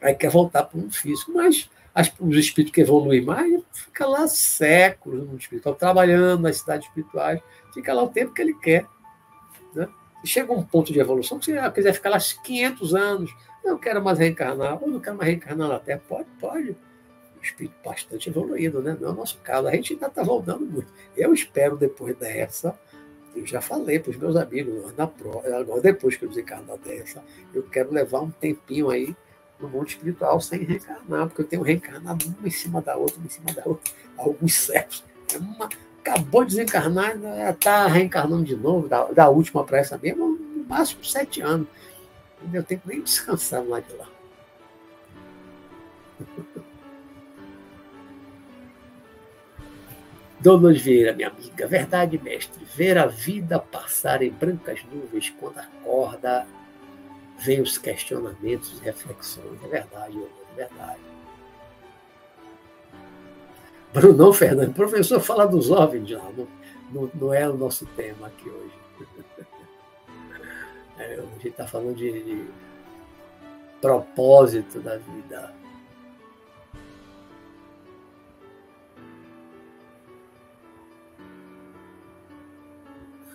aí quer voltar para o mundo físico. Mas as, os espíritos que evoluem mais, fica lá séculos no mundo espiritual, trabalhando nas cidades espirituais, fica lá o tempo que ele quer. Chega um ponto de evolução que você quiser ficar lá 500 anos, não quero mais reencarnar, ou não quero mais reencarnar na Terra, pode, pode. Um espírito bastante evoluído, né? não é o nosso caso. A gente ainda está voltando muito. Eu espero, depois dessa, eu já falei para os meus amigos, na agora depois que eu desencarnar dessa, eu quero levar um tempinho aí no mundo espiritual sem reencarnar, porque eu tenho reencarnado uma em cima da outra, uma em cima da outra, alguns séculos. É uma, acabou de desencarnar, está reencarnando de novo, da, da última para essa mesma, no máximo sete anos. Eu tenho que nem descansar lá de lá. Dona Vieira, minha amiga, verdade, mestre, ver a vida passar em brancas nuvens quando acorda vem os questionamentos e reflexões. É verdade, é verdade. Bruno Fernandes, professor, fala dos OVNIs já, não, não, não, é o nosso tema aqui hoje. É, a gente está falando de, de propósito da vida.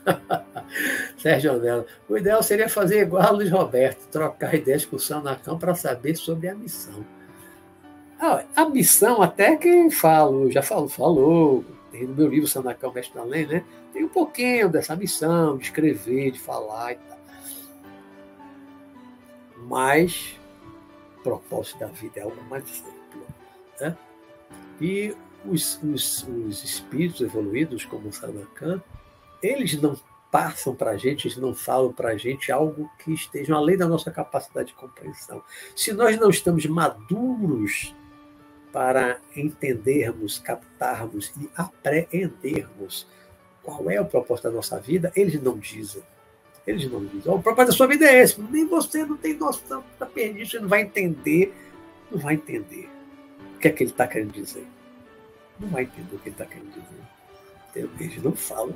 Sérgio Anelo. O ideal seria fazer igual a Luiz Roberto, trocar ideias com o Sanacão para saber sobre a missão. Ah, a missão, até que falo, já falo, falou, no meu livro Sanacão Mestre Além, né? Tem um pouquinho dessa missão, de escrever, de falar e tal. Mas o propósito da vida é algo mais amplo. Né? E os, os, os espíritos evoluídos, como o Sanacan, eles não passam para a gente, eles não falam para a gente algo que esteja além da nossa capacidade de compreensão. Se nós não estamos maduros para entendermos, captarmos e apreendermos qual é o propósito da nossa vida, eles não dizem. Eles não dizem. O propósito da sua vida é esse. Nem você não tem noção, está perdido, você não vai entender. Não vai entender o que é que ele está querendo dizer. Não vai entender o que ele está querendo dizer. Eles não falam,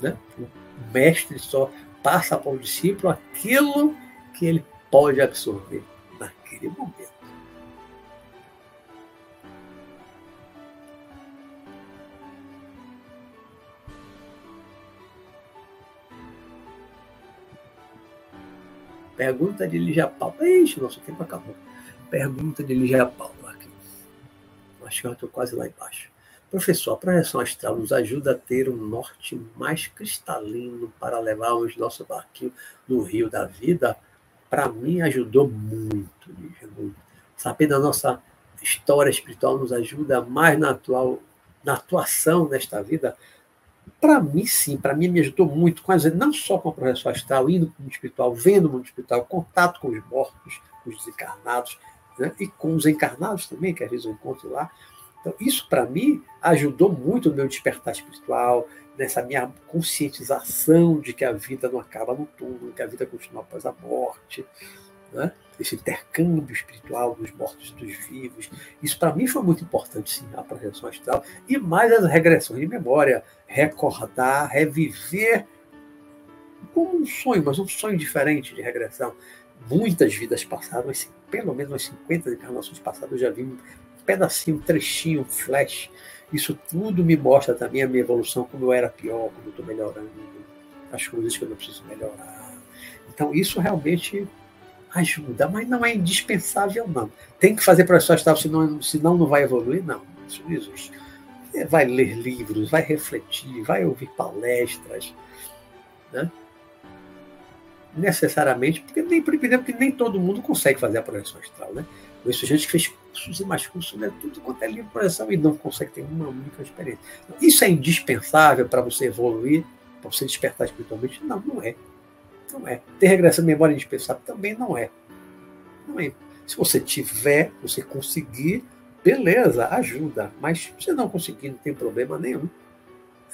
não. Né? O mestre só passa para o discípulo aquilo que ele pode absorver naquele momento. Pergunta de Ligia Paula. Ixi, nosso tempo acabou. Pergunta de Ligia Paula aqui. Acho que eu estou quase lá embaixo. Professor, a projeção astral nos ajuda a ter um norte mais cristalino para levarmos nosso barquinho no rio da vida? Para mim, ajudou muito, Lígia, muito. Saber da nossa história espiritual nos ajuda mais na, atual, na atuação nesta vida para mim, sim, para mim me ajudou muito, com não só com a projeção astral, indo para o mundo espiritual, vendo o mundo espiritual, contato com os mortos, com os desencarnados, né? e com os encarnados também, que às vezes eu encontro lá. Então, isso para mim ajudou muito no meu despertar espiritual, nessa minha conscientização de que a vida não acaba no túmulo, que a vida continua após a morte. Né? Esse intercâmbio espiritual dos mortos e dos vivos. Isso para mim foi muito importante, sim, a projeção astral. E mais as regressões de memória, recordar, reviver como um sonho, mas um sonho diferente de regressão. Muitas vidas passadas, pelo menos umas 50 encarnações passadas, eu já vi um pedacinho, um trechinho, um flash. Isso tudo me mostra também a minha evolução, como eu era pior, como eu estou melhorando, as coisas que eu não preciso melhorar. Então, isso realmente ajuda, mas não é indispensável, não. Tem que fazer processo astral, senão, senão não vai evoluir? Não, isso não. Você vai ler livros, vai refletir, vai ouvir palestras, né? necessariamente, porque nem, porque nem todo mundo consegue fazer a projeção astral. Né? Conheço gente que fez cursos e mais cursos, né? tudo quanto é livro de projeção e não consegue ter uma única experiência. Isso é indispensável para você evoluir, para você despertar espiritualmente? Não, não é. Não é. Ter regressão de memória indispensável também não é. Não é. Se você tiver, você conseguir, beleza, ajuda. Mas se não conseguir, não tem problema nenhum.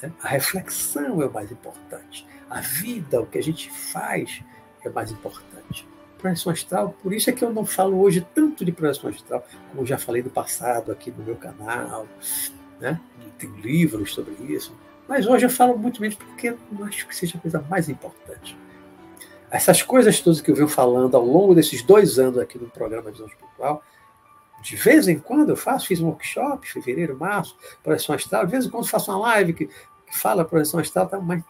Né? A reflexão é o mais importante. A vida, o que a gente faz, é mais importante. Projeção astral, por isso é que eu não falo hoje tanto de projeção astral, como já falei no passado aqui no meu canal. Né? Tem livros sobre isso. Mas hoje eu falo muito menos porque eu não acho que seja a coisa mais importante. Essas coisas todas que eu venho falando ao longo desses dois anos aqui no programa Visão Espiritual, de vez em quando eu faço, fiz um workshop, fevereiro, março, projeção astral, de vez em quando faço uma live que, que fala projeção astral, tá, mas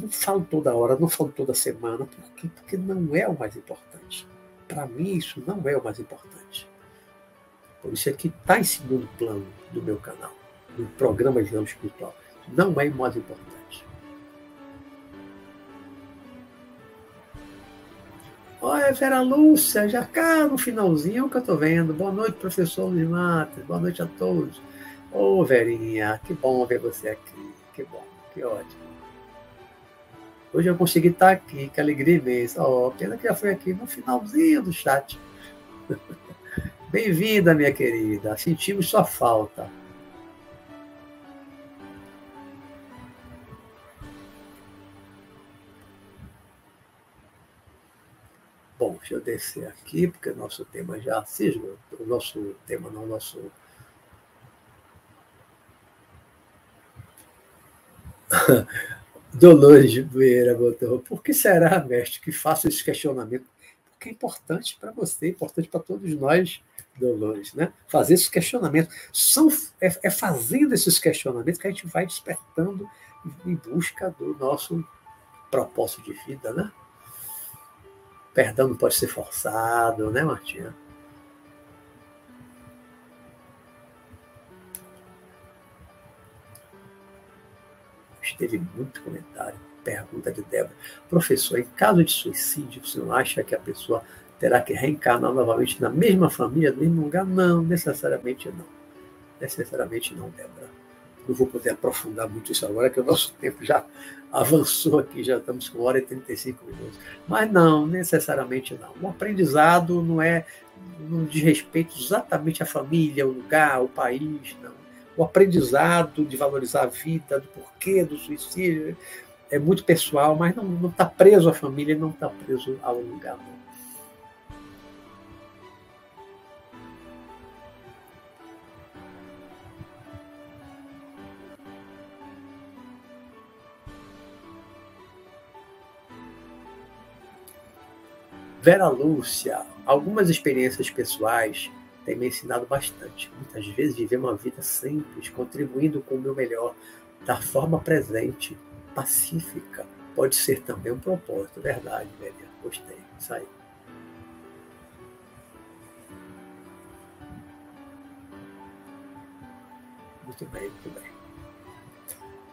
não falo toda hora, não falo toda semana, por quê? porque não é o mais importante. Para mim, isso não é o mais importante. Por isso é que está em segundo plano do meu canal, no programa Visão Espiritual. Não é o mais importante. Olha, Vera Lúcia, já cá no finalzinho que eu estou vendo. Boa noite, professor Luiz Matos. Boa noite a todos. Ô, oh, Verinha, que bom ver você aqui. Que bom, que ótimo. Hoje eu consegui estar aqui, que alegria imensa. Ó, oh, pena que já foi aqui no finalzinho do chat. Bem-vinda, minha querida. Sentimos sua falta. Bom, deixa eu descer aqui, porque o nosso tema já se esgotou. O nosso tema não, o nosso. Dolores Vieira botou. Por que será, mestre, que faço esse questionamento? Porque é importante para você, é importante para todos nós, Dolores, né? Fazer esses questionamentos. São, é, é fazendo esses questionamentos que a gente vai despertando em busca do nosso propósito de vida, né? Perdão não pode ser forçado, né, Martinha? Teve muito comentário. Pergunta de Débora. Professor, em caso de suicídio, você não acha que a pessoa terá que reencarnar novamente na mesma família, no mesmo lugar? Não, necessariamente não. Necessariamente não, Débora. Não vou poder aprofundar muito isso agora, que o nosso tempo já avançou aqui, já estamos com hora e 35 minutos. Mas não, necessariamente não. O aprendizado não é, não diz respeito exatamente à família, o lugar, o país, não. O aprendizado de valorizar a vida, do porquê do suicídio, é muito pessoal, mas não está preso à família, não está preso ao lugar, não. Vera Lúcia, algumas experiências pessoais têm me ensinado bastante. Muitas vezes viver uma vida simples, contribuindo com o meu melhor, da forma presente, pacífica, pode ser também um propósito. Verdade, velha. Gostei. Isso aí. Muito bem, muito bem.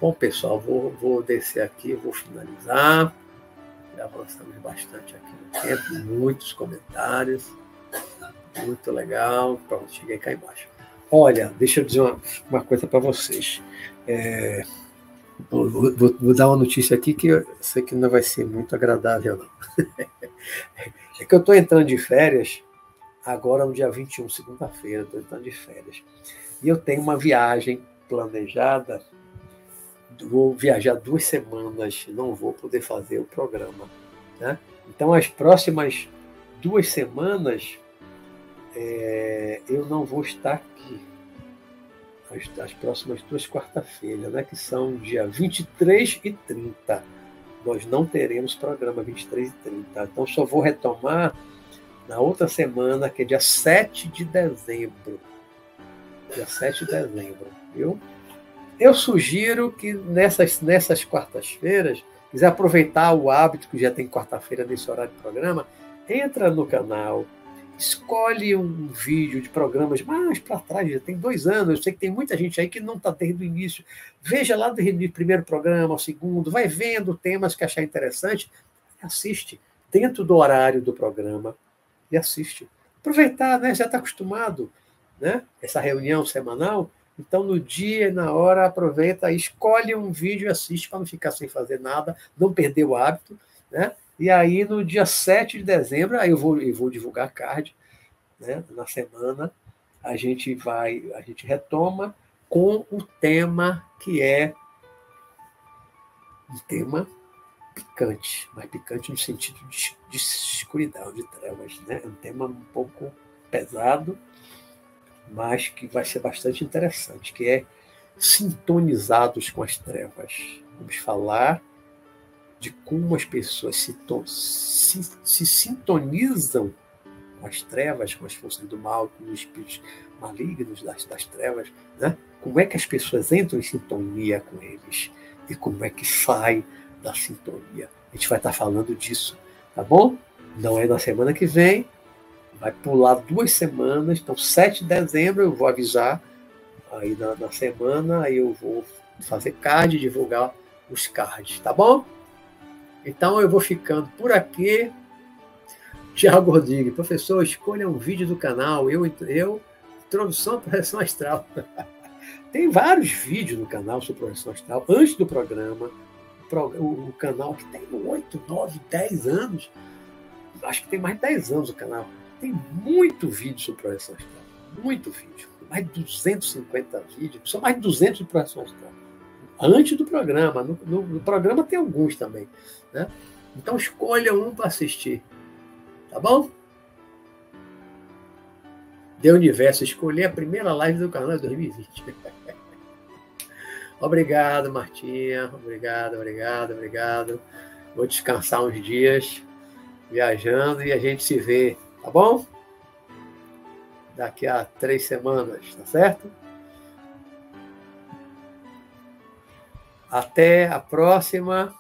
Bom, pessoal, vou, vou descer aqui, vou finalizar. Avançamos bastante aqui no tempo, muitos comentários. Muito legal. Pronto, cheguei cá embaixo. Olha, deixa eu dizer uma, uma coisa para vocês. É, vou, vou, vou, dar uma notícia aqui que eu sei que não vai ser muito agradável, não. é que eu estou entrando de férias agora no dia 21, segunda-feira, estou entrando de férias. E eu tenho uma viagem planejada. Vou viajar duas semanas, não vou poder fazer o programa. Né? Então, as próximas duas semanas é, eu não vou estar aqui. As, as próximas duas quarta-feiras, né, que são dia 23 e 30. Nós não teremos programa 23 e 30. Então só vou retomar na outra semana, que é dia 7 de dezembro. Dia 7 de dezembro, viu? Eu sugiro que nessas, nessas quartas-feiras, quiser aproveitar o hábito que já tem quarta-feira nesse horário de programa, entra no canal, escolhe um vídeo de programas mais para trás, já tem dois anos, eu sei que tem muita gente aí que não está desde o início. Veja lá do primeiro programa, o segundo, vai vendo temas que achar interessante, assiste dentro do horário do programa e assiste. Aproveitar, né? Já está acostumado, né? Essa reunião semanal. Então, no dia e na hora, aproveita, escolhe um vídeo e assiste para não ficar sem fazer nada, não perder o hábito, né? E aí, no dia 7 de dezembro, aí eu vou, eu vou divulgar card, né? Na semana, a gente vai, a gente retoma com o tema que é um tema picante, mas picante no sentido de, de escuridão, de trevas, né? É um tema um pouco pesado, mas que vai ser bastante interessante, que é sintonizados com as trevas. Vamos falar de como as pessoas se, se, se sintonizam com as trevas, com as forças do mal, com os espíritos malignos das, das trevas, né? como é que as pessoas entram em sintonia com eles e como é que sai da sintonia. A gente vai estar falando disso, tá bom? Não é na semana que vem, vai pular duas semanas, então 7 de dezembro eu vou avisar aí na, na semana, aí eu vou fazer card, divulgar os cards, tá bom? Então eu vou ficando por aqui. Tiago Rodrigues, professor, escolha um vídeo do canal. Eu, eu introdução à projeção astral. Tem vários vídeos no canal sobre projeção astral. Antes do programa, o, o canal que tem 8, 9, 10 anos. Acho que tem mais de 10 anos o canal. Tem muito vídeo sobre projeção astral. Muito vídeo. Mais de 250 vídeos. São mais de 200 de projeção astral antes do programa. No, no, no programa tem alguns também. Né? Então escolha um para assistir. Tá bom? De Universo, escolher a primeira live do canal de 2020. obrigado, Martinha. Obrigado, obrigado, obrigado. Vou descansar uns dias viajando e a gente se vê, tá bom? Daqui a três semanas, tá certo? Até a próxima.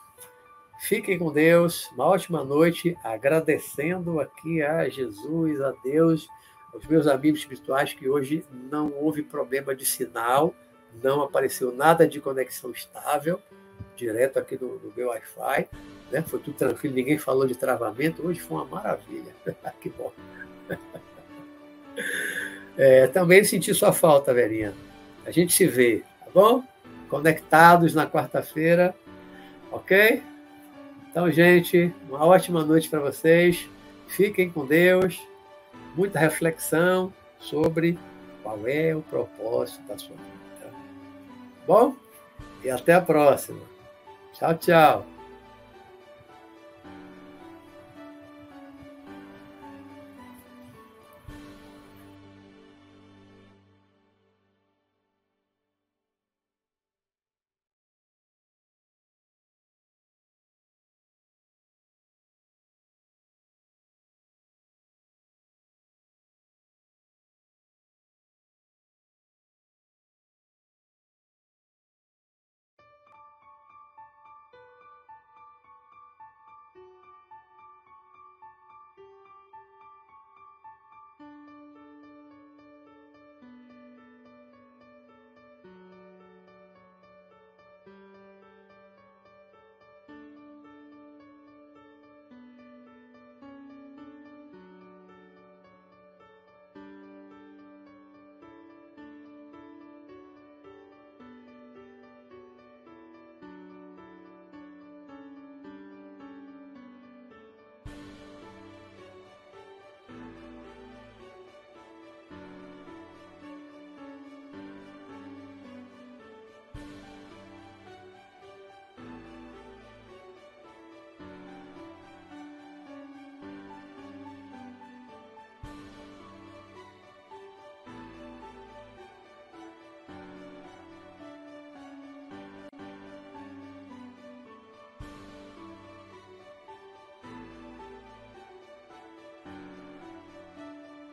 Fiquem com Deus. Uma ótima noite. Agradecendo aqui a Jesus, a Deus, aos meus amigos espirituais que hoje não houve problema de sinal, não apareceu nada de conexão estável, direto aqui no, no meu Wi-Fi. Né? Foi tudo tranquilo, ninguém falou de travamento. Hoje foi uma maravilha. que bom. É, também senti sua falta, Verinha. A gente se vê, tá bom? conectados na quarta-feira, ok? Então, gente, uma ótima noite para vocês. Fiquem com Deus. Muita reflexão sobre qual é o propósito da sua vida. Bom? E até a próxima. Tchau, tchau.